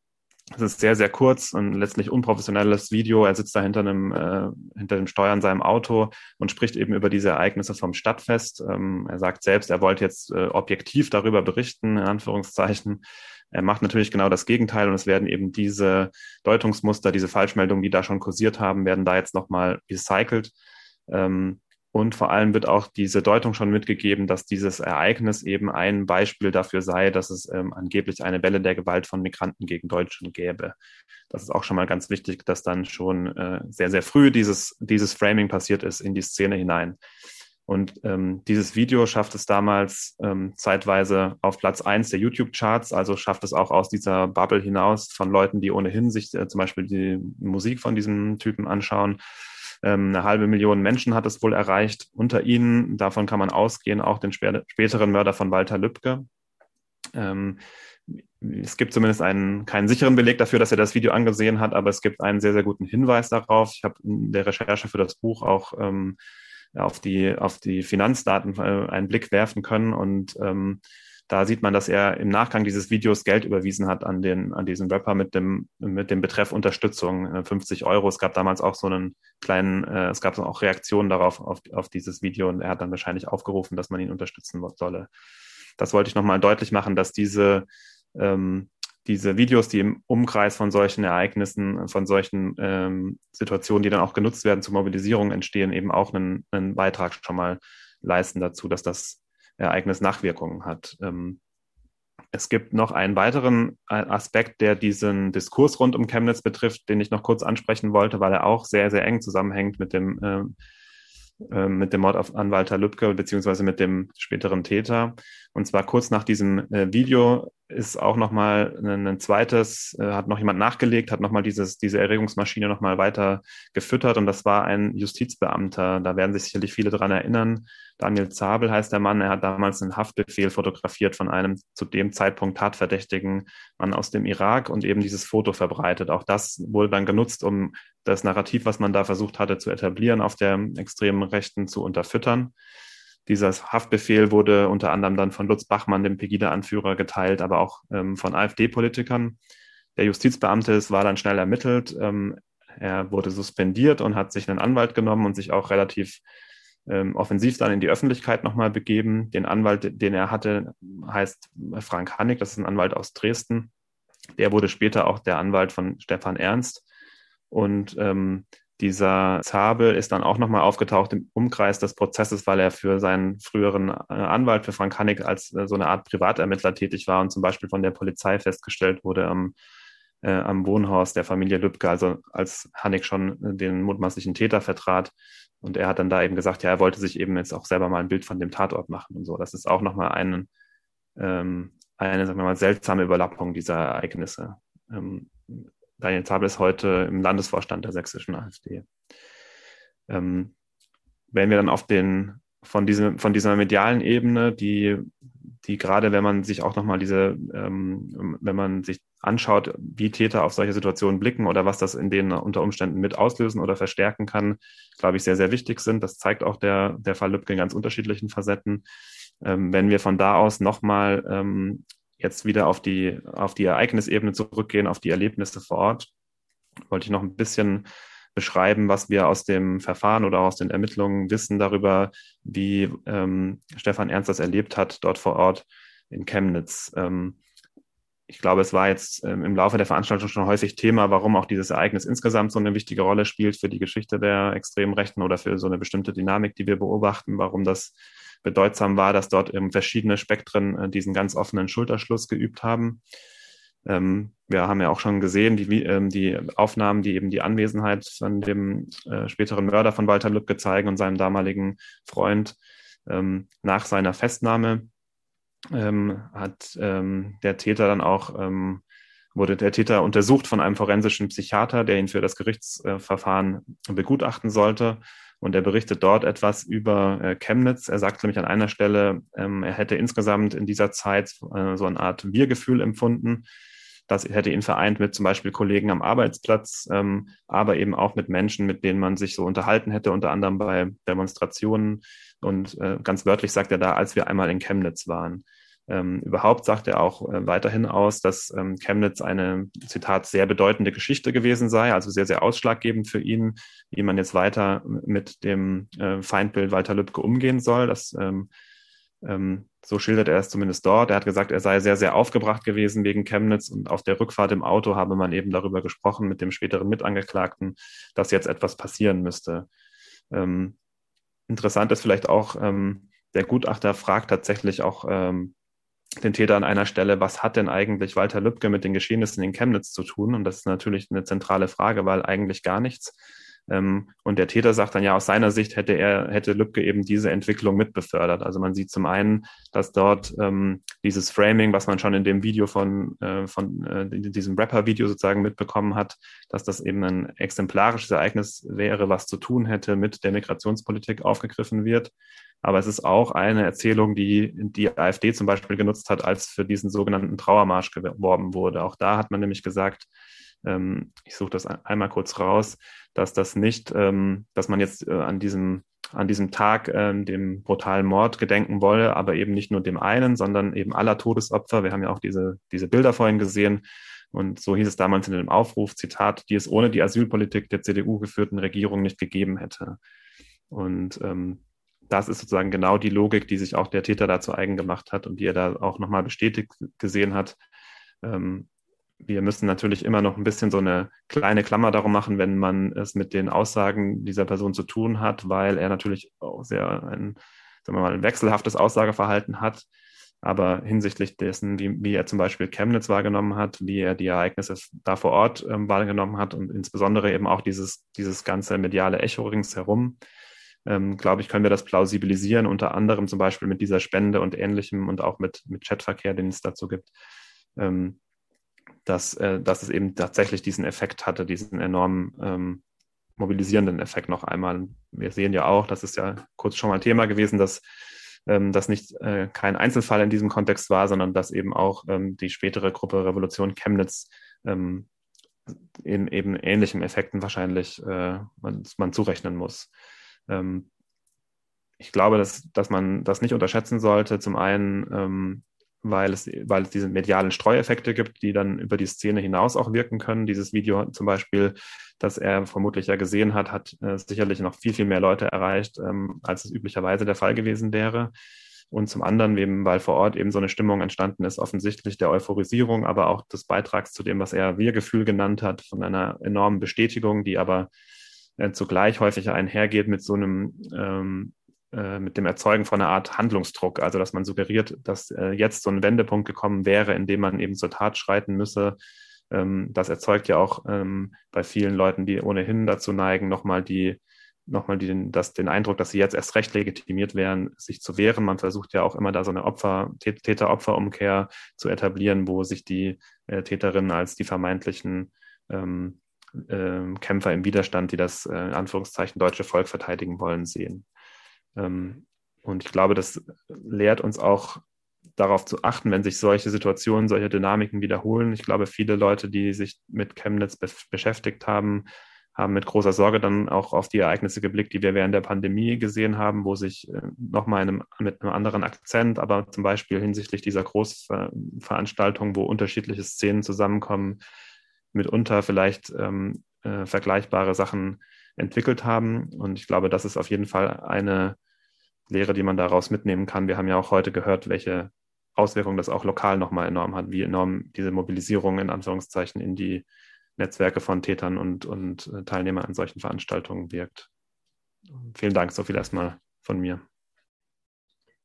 es ist sehr, sehr kurz und letztlich unprofessionelles Video. Er sitzt da hinter einem, äh, hinter dem Steuer in seinem Auto und spricht eben über diese Ereignisse vom Stadtfest. Ähm, er sagt selbst, er wollte jetzt äh, objektiv darüber berichten, in Anführungszeichen. Er macht natürlich genau das Gegenteil und es werden eben diese Deutungsmuster, diese Falschmeldungen, die da schon kursiert haben, werden da jetzt nochmal recycelt. Ähm, und vor allem wird auch diese Deutung schon mitgegeben, dass dieses Ereignis eben ein Beispiel dafür sei, dass es ähm, angeblich eine Welle der Gewalt von Migranten gegen Deutschland gäbe. Das ist auch schon mal ganz wichtig, dass dann schon äh, sehr, sehr früh dieses, dieses Framing passiert ist in die Szene hinein. Und ähm, dieses Video schafft es damals ähm, zeitweise auf Platz eins der YouTube-Charts, also schafft es auch aus dieser Bubble hinaus von Leuten, die ohnehin sich äh, zum Beispiel die Musik von diesem Typen anschauen, ähm, eine halbe Million Menschen hat es wohl erreicht. Unter ihnen, davon kann man ausgehen, auch den späteren Mörder von Walter Lübcke. Ähm, es gibt zumindest einen, keinen sicheren Beleg dafür, dass er das Video angesehen hat, aber es gibt einen sehr, sehr guten Hinweis darauf. Ich habe in der Recherche für das Buch auch ähm, auf, die, auf die Finanzdaten äh, einen Blick werfen können und ähm, da sieht man, dass er im Nachgang dieses Videos Geld überwiesen hat an den, an diesen Rapper mit dem, mit dem Betreff Unterstützung, 50 äh, Euro. Es gab damals auch so einen kleinen, äh, es gab auch Reaktionen darauf, auf, auf dieses Video und er hat dann wahrscheinlich aufgerufen, dass man ihn unterstützen solle. Das wollte ich nochmal deutlich machen, dass diese, ähm, diese Videos, die im Umkreis von solchen Ereignissen, von solchen ähm, Situationen, die dann auch genutzt werden zur Mobilisierung entstehen, eben auch einen, einen Beitrag schon mal leisten dazu, dass das Ereignis Nachwirkungen hat. Ähm, es gibt noch einen weiteren äh, Aspekt, der diesen Diskurs rund um Chemnitz betrifft, den ich noch kurz ansprechen wollte, weil er auch sehr, sehr eng zusammenhängt mit dem, äh, äh, mit dem Mord an Walter Lübcke beziehungsweise mit dem späteren Täter. Und zwar kurz nach diesem äh, Video ist auch nochmal ein, ein zweites, äh, hat noch jemand nachgelegt, hat nochmal diese Erregungsmaschine nochmal weiter gefüttert und das war ein Justizbeamter. Da werden sich sicherlich viele dran erinnern. Daniel Zabel heißt der Mann. Er hat damals einen Haftbefehl fotografiert von einem zu dem Zeitpunkt tatverdächtigen Mann aus dem Irak und eben dieses Foto verbreitet. Auch das wurde dann genutzt, um das Narrativ, was man da versucht hatte zu etablieren, auf der extremen Rechten zu unterfüttern. Dieser Haftbefehl wurde unter anderem dann von Lutz Bachmann, dem Pegida-Anführer, geteilt, aber auch ähm, von AfD-Politikern. Der Justizbeamte es war dann schnell ermittelt. Ähm, er wurde suspendiert und hat sich einen Anwalt genommen und sich auch relativ ähm, offensiv dann in die Öffentlichkeit nochmal begeben. Den Anwalt, den er hatte, heißt Frank Hannig, das ist ein Anwalt aus Dresden. Der wurde später auch der Anwalt von Stefan Ernst. Und ähm, dieser Zabel ist dann auch nochmal aufgetaucht im Umkreis des Prozesses, weil er für seinen früheren äh, Anwalt, für Frank Hannig, als äh, so eine Art Privatermittler tätig war und zum Beispiel von der Polizei festgestellt wurde am, äh, am Wohnhaus der Familie Lübcke, also als Hannig schon den mutmaßlichen Täter vertrat. Und er hat dann da eben gesagt, ja, er wollte sich eben jetzt auch selber mal ein Bild von dem Tatort machen und so. Das ist auch nochmal ein, ähm, eine, sagen wir mal, seltsame Überlappung dieser Ereignisse. Ähm, Daniel Zabel ist heute im Landesvorstand der sächsischen AfD. Ähm, wenn wir dann auf den, von, diesem, von dieser medialen Ebene, die, die gerade, wenn man sich auch nochmal diese, ähm, wenn man sich anschaut, wie Täter auf solche Situationen blicken oder was das in denen unter Umständen mit auslösen oder verstärken kann, glaube ich, sehr, sehr wichtig sind. Das zeigt auch der, der Fall Lübcke in ganz unterschiedlichen Facetten. Ähm, wenn wir von da aus nochmal ähm, jetzt wieder auf die, auf die Ereignisebene zurückgehen, auf die Erlebnisse vor Ort, wollte ich noch ein bisschen beschreiben, was wir aus dem Verfahren oder aus den Ermittlungen wissen darüber, wie ähm, Stefan Ernst das erlebt hat dort vor Ort in Chemnitz. Ähm, ich glaube, es war jetzt ähm, im Laufe der Veranstaltung schon häufig Thema, warum auch dieses Ereignis insgesamt so eine wichtige Rolle spielt für die Geschichte der extremen Rechten oder für so eine bestimmte Dynamik, die wir beobachten, warum das bedeutsam war, dass dort eben verschiedene Spektren äh, diesen ganz offenen Schulterschluss geübt haben. Ähm, wir haben ja auch schon gesehen, die, ähm, die Aufnahmen, die eben die Anwesenheit von dem äh, späteren Mörder von Walter Lübcke zeigen und seinem damaligen Freund ähm, nach seiner Festnahme ähm, hat ähm, der Täter dann auch ähm, wurde der Täter untersucht von einem forensischen Psychiater, der ihn für das Gerichtsverfahren begutachten sollte. Und er berichtet dort etwas über äh, Chemnitz. Er sagt nämlich an einer Stelle, ähm, er hätte insgesamt in dieser Zeit äh, so eine Art Wir-Gefühl empfunden. Das hätte ihn vereint mit zum Beispiel Kollegen am Arbeitsplatz, ähm, aber eben auch mit Menschen, mit denen man sich so unterhalten hätte, unter anderem bei Demonstrationen. Und äh, ganz wörtlich sagt er da, als wir einmal in Chemnitz waren. Ähm, überhaupt sagt er auch äh, weiterhin aus, dass ähm, Chemnitz eine, Zitat, sehr bedeutende Geschichte gewesen sei, also sehr, sehr ausschlaggebend für ihn, wie man jetzt weiter mit dem äh, Feindbild Walter Lübcke umgehen soll. Das, ähm, ähm, so schildert er es zumindest dort. Er hat gesagt, er sei sehr, sehr aufgebracht gewesen wegen Chemnitz und auf der Rückfahrt im Auto habe man eben darüber gesprochen mit dem späteren Mitangeklagten, dass jetzt etwas passieren müsste. Ähm, interessant ist vielleicht auch, ähm, der Gutachter fragt tatsächlich auch ähm, den Täter an einer Stelle, was hat denn eigentlich Walter Lübcke mit den Geschehnissen in Chemnitz zu tun? Und das ist natürlich eine zentrale Frage, weil eigentlich gar nichts. Ähm, und der Täter sagt dann ja, aus seiner Sicht hätte er, hätte Lübcke eben diese Entwicklung mitbefördert. Also man sieht zum einen, dass dort ähm, dieses Framing, was man schon in dem Video von, äh, von äh, diesem Rapper-Video sozusagen mitbekommen hat, dass das eben ein exemplarisches Ereignis wäre, was zu tun hätte mit der Migrationspolitik aufgegriffen wird. Aber es ist auch eine Erzählung, die die AfD zum Beispiel genutzt hat, als für diesen sogenannten Trauermarsch geworben wurde. Auch da hat man nämlich gesagt, ähm, ich suche das einmal kurz raus, dass das nicht, ähm, dass man jetzt äh, an diesem an diesem Tag ähm, dem brutalen Mord gedenken wolle, aber eben nicht nur dem einen, sondern eben aller Todesopfer. Wir haben ja auch diese, diese Bilder vorhin gesehen. Und so hieß es damals in dem Aufruf, Zitat, die es ohne die Asylpolitik der CDU geführten Regierung nicht gegeben hätte. Und ähm, das ist sozusagen genau die Logik, die sich auch der Täter dazu eigen gemacht hat und die er da auch nochmal bestätigt gesehen hat. Ähm, wir müssen natürlich immer noch ein bisschen so eine kleine Klammer darum machen, wenn man es mit den Aussagen dieser Person zu tun hat, weil er natürlich auch sehr ein, sagen wir mal, ein wechselhaftes Aussageverhalten hat. Aber hinsichtlich dessen, wie, wie er zum Beispiel Chemnitz wahrgenommen hat, wie er die Ereignisse da vor Ort ähm, wahrgenommen hat und insbesondere eben auch dieses, dieses ganze mediale Echo ringsherum, ähm, glaube ich, können wir das plausibilisieren, unter anderem zum Beispiel mit dieser Spende und ähnlichem und auch mit, mit Chatverkehr, den es dazu gibt, ähm, dass, äh, dass es eben tatsächlich diesen Effekt hatte, diesen enormen ähm, mobilisierenden Effekt noch einmal. Wir sehen ja auch, das ist ja kurz schon mal Thema gewesen, dass ähm, das nicht äh, kein Einzelfall in diesem Kontext war, sondern dass eben auch ähm, die spätere Gruppe Revolution Chemnitz ähm, in eben ähnlichen Effekten wahrscheinlich äh, man, man zurechnen muss. Ähm, ich glaube, dass, dass man das nicht unterschätzen sollte. Zum einen, ähm, weil, es, weil es diese medialen Streueffekte gibt, die dann über die Szene hinaus auch wirken können. Dieses Video zum Beispiel, das er vermutlich ja gesehen hat, hat äh, sicherlich noch viel, viel mehr Leute erreicht, ähm, als es üblicherweise der Fall gewesen wäre. Und zum anderen, eben, weil vor Ort eben so eine Stimmung entstanden ist, offensichtlich der Euphorisierung, aber auch des Beitrags zu dem, was er Wir-Gefühl genannt hat, von einer enormen Bestätigung, die aber äh, zugleich häufig einhergeht mit so einem ähm, äh, mit dem Erzeugen von einer Art Handlungsdruck, also dass man suggeriert, dass äh, jetzt so ein Wendepunkt gekommen wäre, in dem man eben zur Tat schreiten müsse. Ähm, das erzeugt ja auch ähm, bei vielen Leuten, die ohnehin dazu neigen, nochmal die nochmal den, das, den Eindruck, dass sie jetzt erst recht legitimiert wären, sich zu wehren. Man versucht ja auch immer da so eine Opfer, Täter-Opfer-Umkehr zu etablieren, wo sich die äh, Täterinnen als die vermeintlichen ähm, äh, Kämpfer im Widerstand, die das äh, in Anführungszeichen deutsche Volk verteidigen wollen, sehen. Ähm, und ich glaube, das lehrt uns auch darauf zu achten, wenn sich solche Situationen, solche Dynamiken wiederholen. Ich glaube, viele Leute, die sich mit Chemnitz be beschäftigt haben, haben mit großer Sorge dann auch auf die Ereignisse geblickt, die wir während der Pandemie gesehen haben, wo sich äh, nochmal mit einem anderen Akzent, aber zum Beispiel hinsichtlich dieser Großveranstaltung, wo unterschiedliche Szenen zusammenkommen, mitunter vielleicht ähm, äh, vergleichbare Sachen entwickelt haben. Und ich glaube, das ist auf jeden Fall eine Lehre, die man daraus mitnehmen kann. Wir haben ja auch heute gehört, welche Auswirkungen das auch lokal nochmal enorm hat, wie enorm diese Mobilisierung in Anführungszeichen in die Netzwerke von Tätern und, und äh, Teilnehmern an solchen Veranstaltungen wirkt. Vielen Dank, so viel erstmal von mir.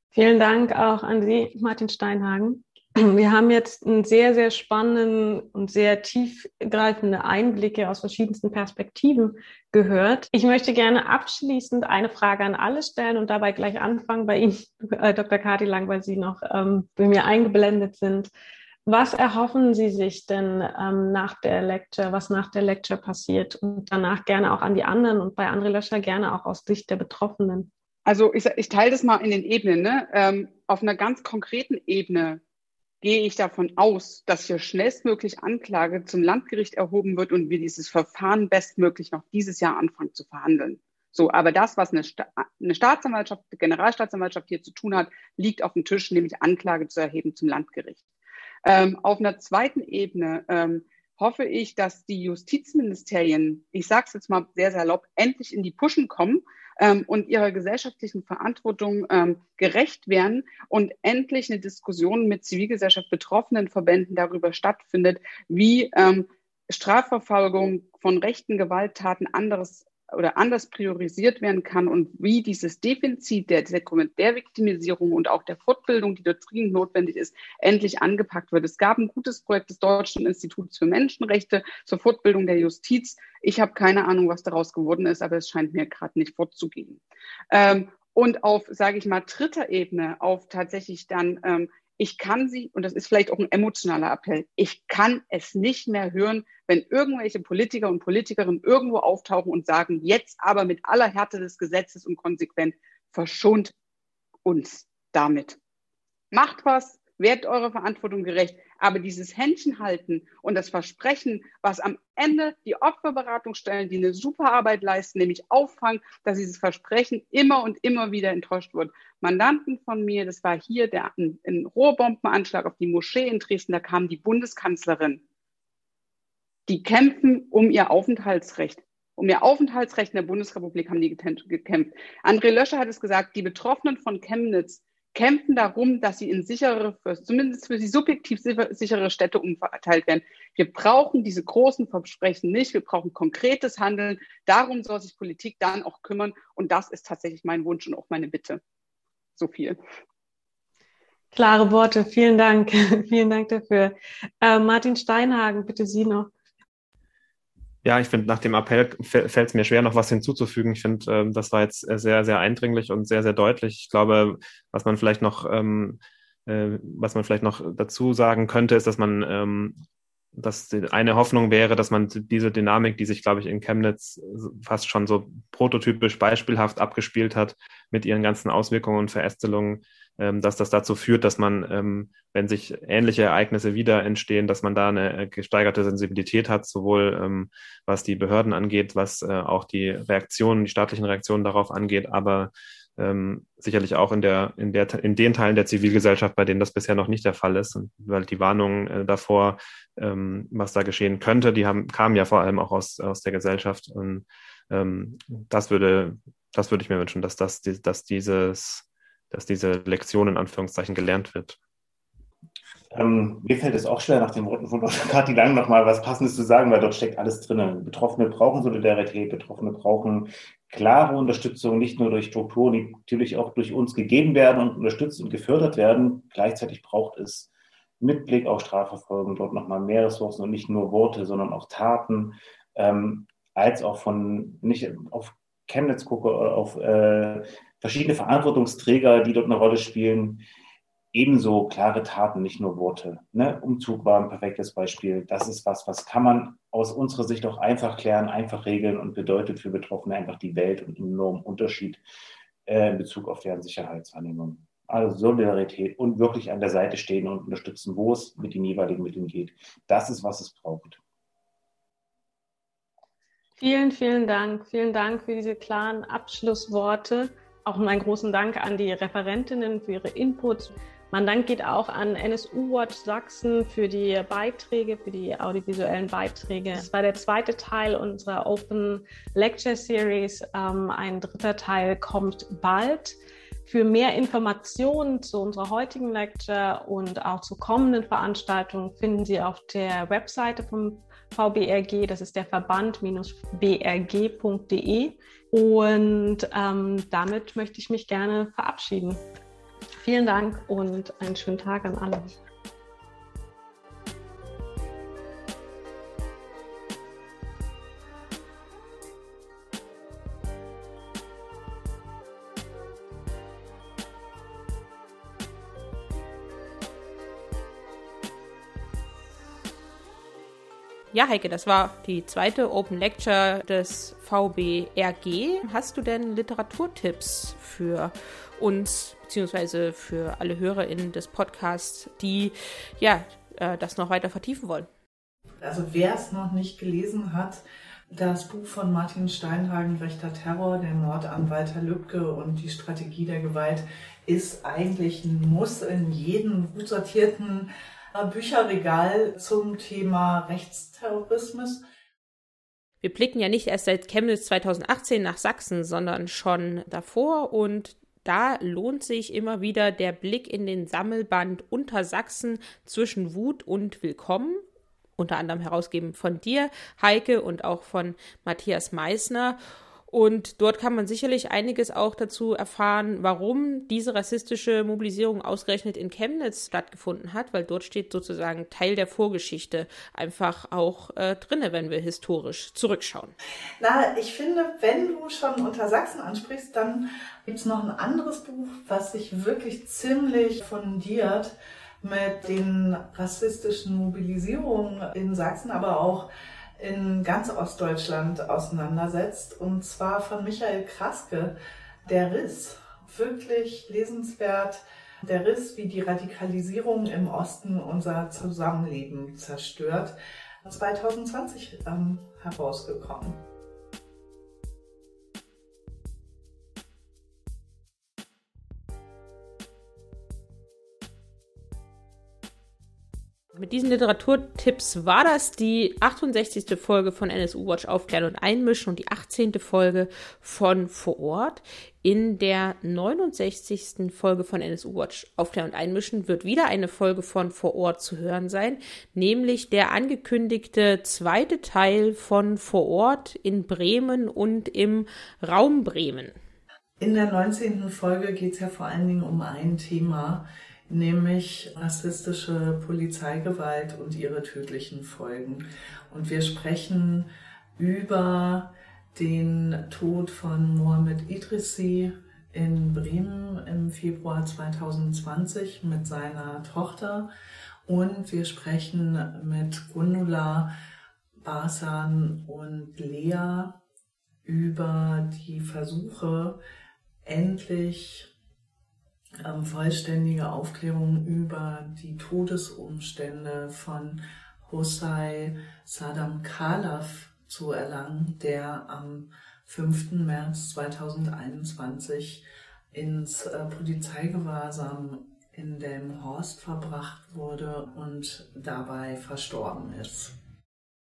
Vielen Dank auch an Sie, Martin Steinhagen. Wir haben jetzt einen sehr, sehr spannenden und sehr tiefgreifende Einblicke aus verschiedensten Perspektiven gehört. Ich möchte gerne abschließend eine Frage an alle stellen und dabei gleich anfangen bei Ihnen, äh, Dr. Kati Lang, weil Sie noch ähm, bei mir eingeblendet sind. Was erhoffen Sie sich denn ähm, nach der Lecture, was nach der Lecture passiert und danach gerne auch an die anderen und bei André Löscher gerne auch aus Sicht der Betroffenen? Also ich, ich teile das mal in den Ebenen. Ne? Ähm, auf einer ganz konkreten Ebene gehe ich davon aus, dass hier schnellstmöglich Anklage zum Landgericht erhoben wird und wir dieses Verfahren bestmöglich noch dieses Jahr anfangen zu verhandeln. So, aber das, was eine, Sta eine Staatsanwaltschaft, eine Generalstaatsanwaltschaft hier zu tun hat, liegt auf dem Tisch, nämlich Anklage zu erheben zum Landgericht. Ähm, auf einer zweiten Ebene ähm, hoffe ich, dass die Justizministerien, ich sage es jetzt mal sehr salopp, endlich in die Puschen kommen ähm, und ihrer gesellschaftlichen Verantwortung ähm, gerecht werden und endlich eine Diskussion mit Zivilgesellschaft betroffenen Verbänden darüber stattfindet, wie ähm, Strafverfolgung von rechten Gewalttaten anderes oder anders priorisiert werden kann und wie dieses Defizit der, der Viktimisierung und auch der Fortbildung, die dort dringend notwendig ist, endlich angepackt wird. Es gab ein gutes Projekt des Deutschen Instituts für Menschenrechte zur Fortbildung der Justiz. Ich habe keine Ahnung, was daraus geworden ist, aber es scheint mir gerade nicht fortzugehen. Ähm, und auf, sage ich mal, dritter Ebene, auf tatsächlich dann ähm, ich kann sie, und das ist vielleicht auch ein emotionaler Appell, ich kann es nicht mehr hören, wenn irgendwelche Politiker und Politikerinnen irgendwo auftauchen und sagen, jetzt aber mit aller Härte des Gesetzes und konsequent, verschont uns damit. Macht was, werdet eure Verantwortung gerecht. Aber dieses Händchen halten und das Versprechen, was am Ende die Opferberatungsstellen, die eine super Arbeit leisten, nämlich auffangen, dass dieses Versprechen immer und immer wieder enttäuscht wird. Mandanten von mir, das war hier der ein, ein Rohrbombenanschlag auf die Moschee in Dresden, da kam die Bundeskanzlerin. Die kämpfen um ihr Aufenthaltsrecht. Um ihr Aufenthaltsrecht in der Bundesrepublik haben die gekämpft. André Löscher hat es gesagt, die Betroffenen von Chemnitz kämpfen darum, dass sie in sichere, zumindest für sie subjektiv sichere Städte umverteilt werden. Wir brauchen diese großen Versprechen nicht. Wir brauchen konkretes Handeln. Darum soll sich Politik dann auch kümmern. Und das ist tatsächlich mein Wunsch und auch meine Bitte. So viel. Klare Worte. Vielen Dank. Vielen Dank dafür. Äh, Martin Steinhagen, bitte Sie noch. Ja, ich finde, nach dem Appell fällt es mir schwer, noch was hinzuzufügen. Ich finde, ähm, das war jetzt sehr, sehr eindringlich und sehr, sehr deutlich. Ich glaube, was man vielleicht noch, ähm, äh, was man vielleicht noch dazu sagen könnte, ist, dass man, ähm, dass eine Hoffnung wäre, dass man diese Dynamik, die sich, glaube ich, in Chemnitz fast schon so prototypisch beispielhaft abgespielt hat, mit ihren ganzen Auswirkungen und Verästelungen, dass das dazu führt, dass man, ähm, wenn sich ähnliche Ereignisse wieder entstehen, dass man da eine äh, gesteigerte Sensibilität hat, sowohl ähm, was die Behörden angeht, was äh, auch die Reaktionen, die staatlichen Reaktionen darauf angeht, aber ähm, sicherlich auch in der, in der, in den Teilen der Zivilgesellschaft, bei denen das bisher noch nicht der Fall ist, weil die Warnungen äh, davor, ähm, was da geschehen könnte, die haben, kamen ja vor allem auch aus, aus der Gesellschaft. Und ähm, das würde, das würde ich mir wünschen, dass das, dass dieses, dass diese Lektion in Anführungszeichen gelernt wird. Ähm, mir fällt es auch schwer, nach den Worten von Dr. Kati Lang nochmal was Passendes zu sagen, weil dort steckt alles drin. Betroffene brauchen Solidarität, Betroffene brauchen klare Unterstützung, nicht nur durch Strukturen, die natürlich auch durch uns gegeben werden und unterstützt und gefördert werden. Gleichzeitig braucht es mit Blick auf Strafverfolgung dort nochmal mehr Ressourcen und nicht nur Worte, sondern auch Taten, ähm, als auch von, nicht auf Chemnitz gucke, auf äh, verschiedene Verantwortungsträger, die dort eine Rolle spielen, ebenso klare Taten, nicht nur Worte. Ne? Umzug war ein perfektes Beispiel. Das ist was, was kann man aus unserer Sicht auch einfach klären, einfach regeln und bedeutet für Betroffene einfach die Welt und einen enormen Unterschied äh, in Bezug auf deren Sicherheitswahrnehmung. Also Solidarität und wirklich an der Seite stehen und unterstützen, wo es mit den jeweiligen Mitteln geht. Das ist, was es braucht. Vielen, vielen Dank. Vielen Dank für diese klaren Abschlussworte. Auch meinen großen Dank an die Referentinnen für ihre Inputs. Mein Dank geht auch an NSU Watch Sachsen für die Beiträge, für die audiovisuellen Beiträge. Das war der zweite Teil unserer Open Lecture Series. Ähm, ein dritter Teil kommt bald. Für mehr Informationen zu unserer heutigen Lecture und auch zu kommenden Veranstaltungen finden Sie auf der Webseite vom VBRG, das ist der Verband-brg.de. Und ähm, damit möchte ich mich gerne verabschieden. Vielen Dank und einen schönen Tag an alle. Ja, Heike, das war die zweite Open Lecture des VBRG. Hast du denn Literaturtipps für uns beziehungsweise für alle HörerInnen des Podcasts, die ja äh, das noch weiter vertiefen wollen? Also wer es noch nicht gelesen hat, das Buch von Martin Steinhagen, Rechter Terror, der Mord an Walter Lübcke und die Strategie der Gewalt, ist eigentlich ein Muss in jedem gut sortierten Bücherregal zum Thema Rechtsterrorismus. Wir blicken ja nicht erst seit Chemnitz 2018 nach Sachsen, sondern schon davor und da lohnt sich immer wieder der Blick in den Sammelband Untersachsen zwischen Wut und Willkommen, unter anderem herausgeben von dir, Heike, und auch von Matthias Meissner. Und dort kann man sicherlich einiges auch dazu erfahren, warum diese rassistische Mobilisierung ausgerechnet in Chemnitz stattgefunden hat, weil dort steht sozusagen Teil der Vorgeschichte einfach auch äh, drinne, wenn wir historisch zurückschauen. Na, ich finde, wenn du schon unter Sachsen ansprichst, dann gibt es noch ein anderes Buch, was sich wirklich ziemlich fundiert mit den rassistischen Mobilisierungen in Sachsen, aber auch in ganz Ostdeutschland auseinandersetzt. Und zwar von Michael Kraske, Der Riss. Wirklich lesenswert. Der Riss, wie die Radikalisierung im Osten unser Zusammenleben zerstört. 2020 ähm, herausgekommen. Mit diesen Literaturtipps war das die 68. Folge von NSU Watch Aufklären und Einmischen und die 18. Folge von Vor Ort. In der 69. Folge von NSU Watch Aufklären und Einmischen wird wieder eine Folge von Vor Ort zu hören sein, nämlich der angekündigte zweite Teil von Vor Ort in Bremen und im Raum Bremen. In der 19. Folge geht es ja vor allen Dingen um ein Thema, nämlich rassistische Polizeigewalt und ihre tödlichen Folgen. Und wir sprechen über den Tod von Mohamed Idrissi in Bremen im Februar 2020 mit seiner Tochter. Und wir sprechen mit Gundula, Basan und Lea über die Versuche, endlich ähm, vollständige Aufklärung über die Todesumstände von Hossein Saddam Khalaf zu erlangen, der am 5. März 2021 ins äh, Polizeigewahrsam in dem Horst verbracht wurde und dabei verstorben ist.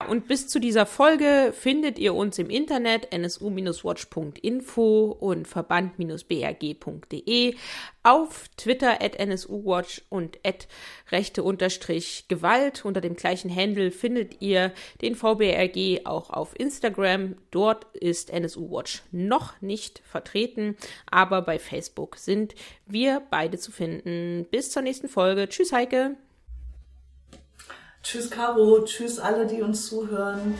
Und bis zu dieser Folge findet ihr uns im Internet nsu-watch.info und verband-brg.de, auf Twitter at nsuwatch und at rechte-gewalt. Unter dem gleichen Handle findet ihr den VBRG auch auf Instagram. Dort ist NSU-Watch noch nicht vertreten, aber bei Facebook sind wir beide zu finden. Bis zur nächsten Folge. Tschüss, Heike. Tschüss, Caro. Tschüss, alle, die uns zuhören.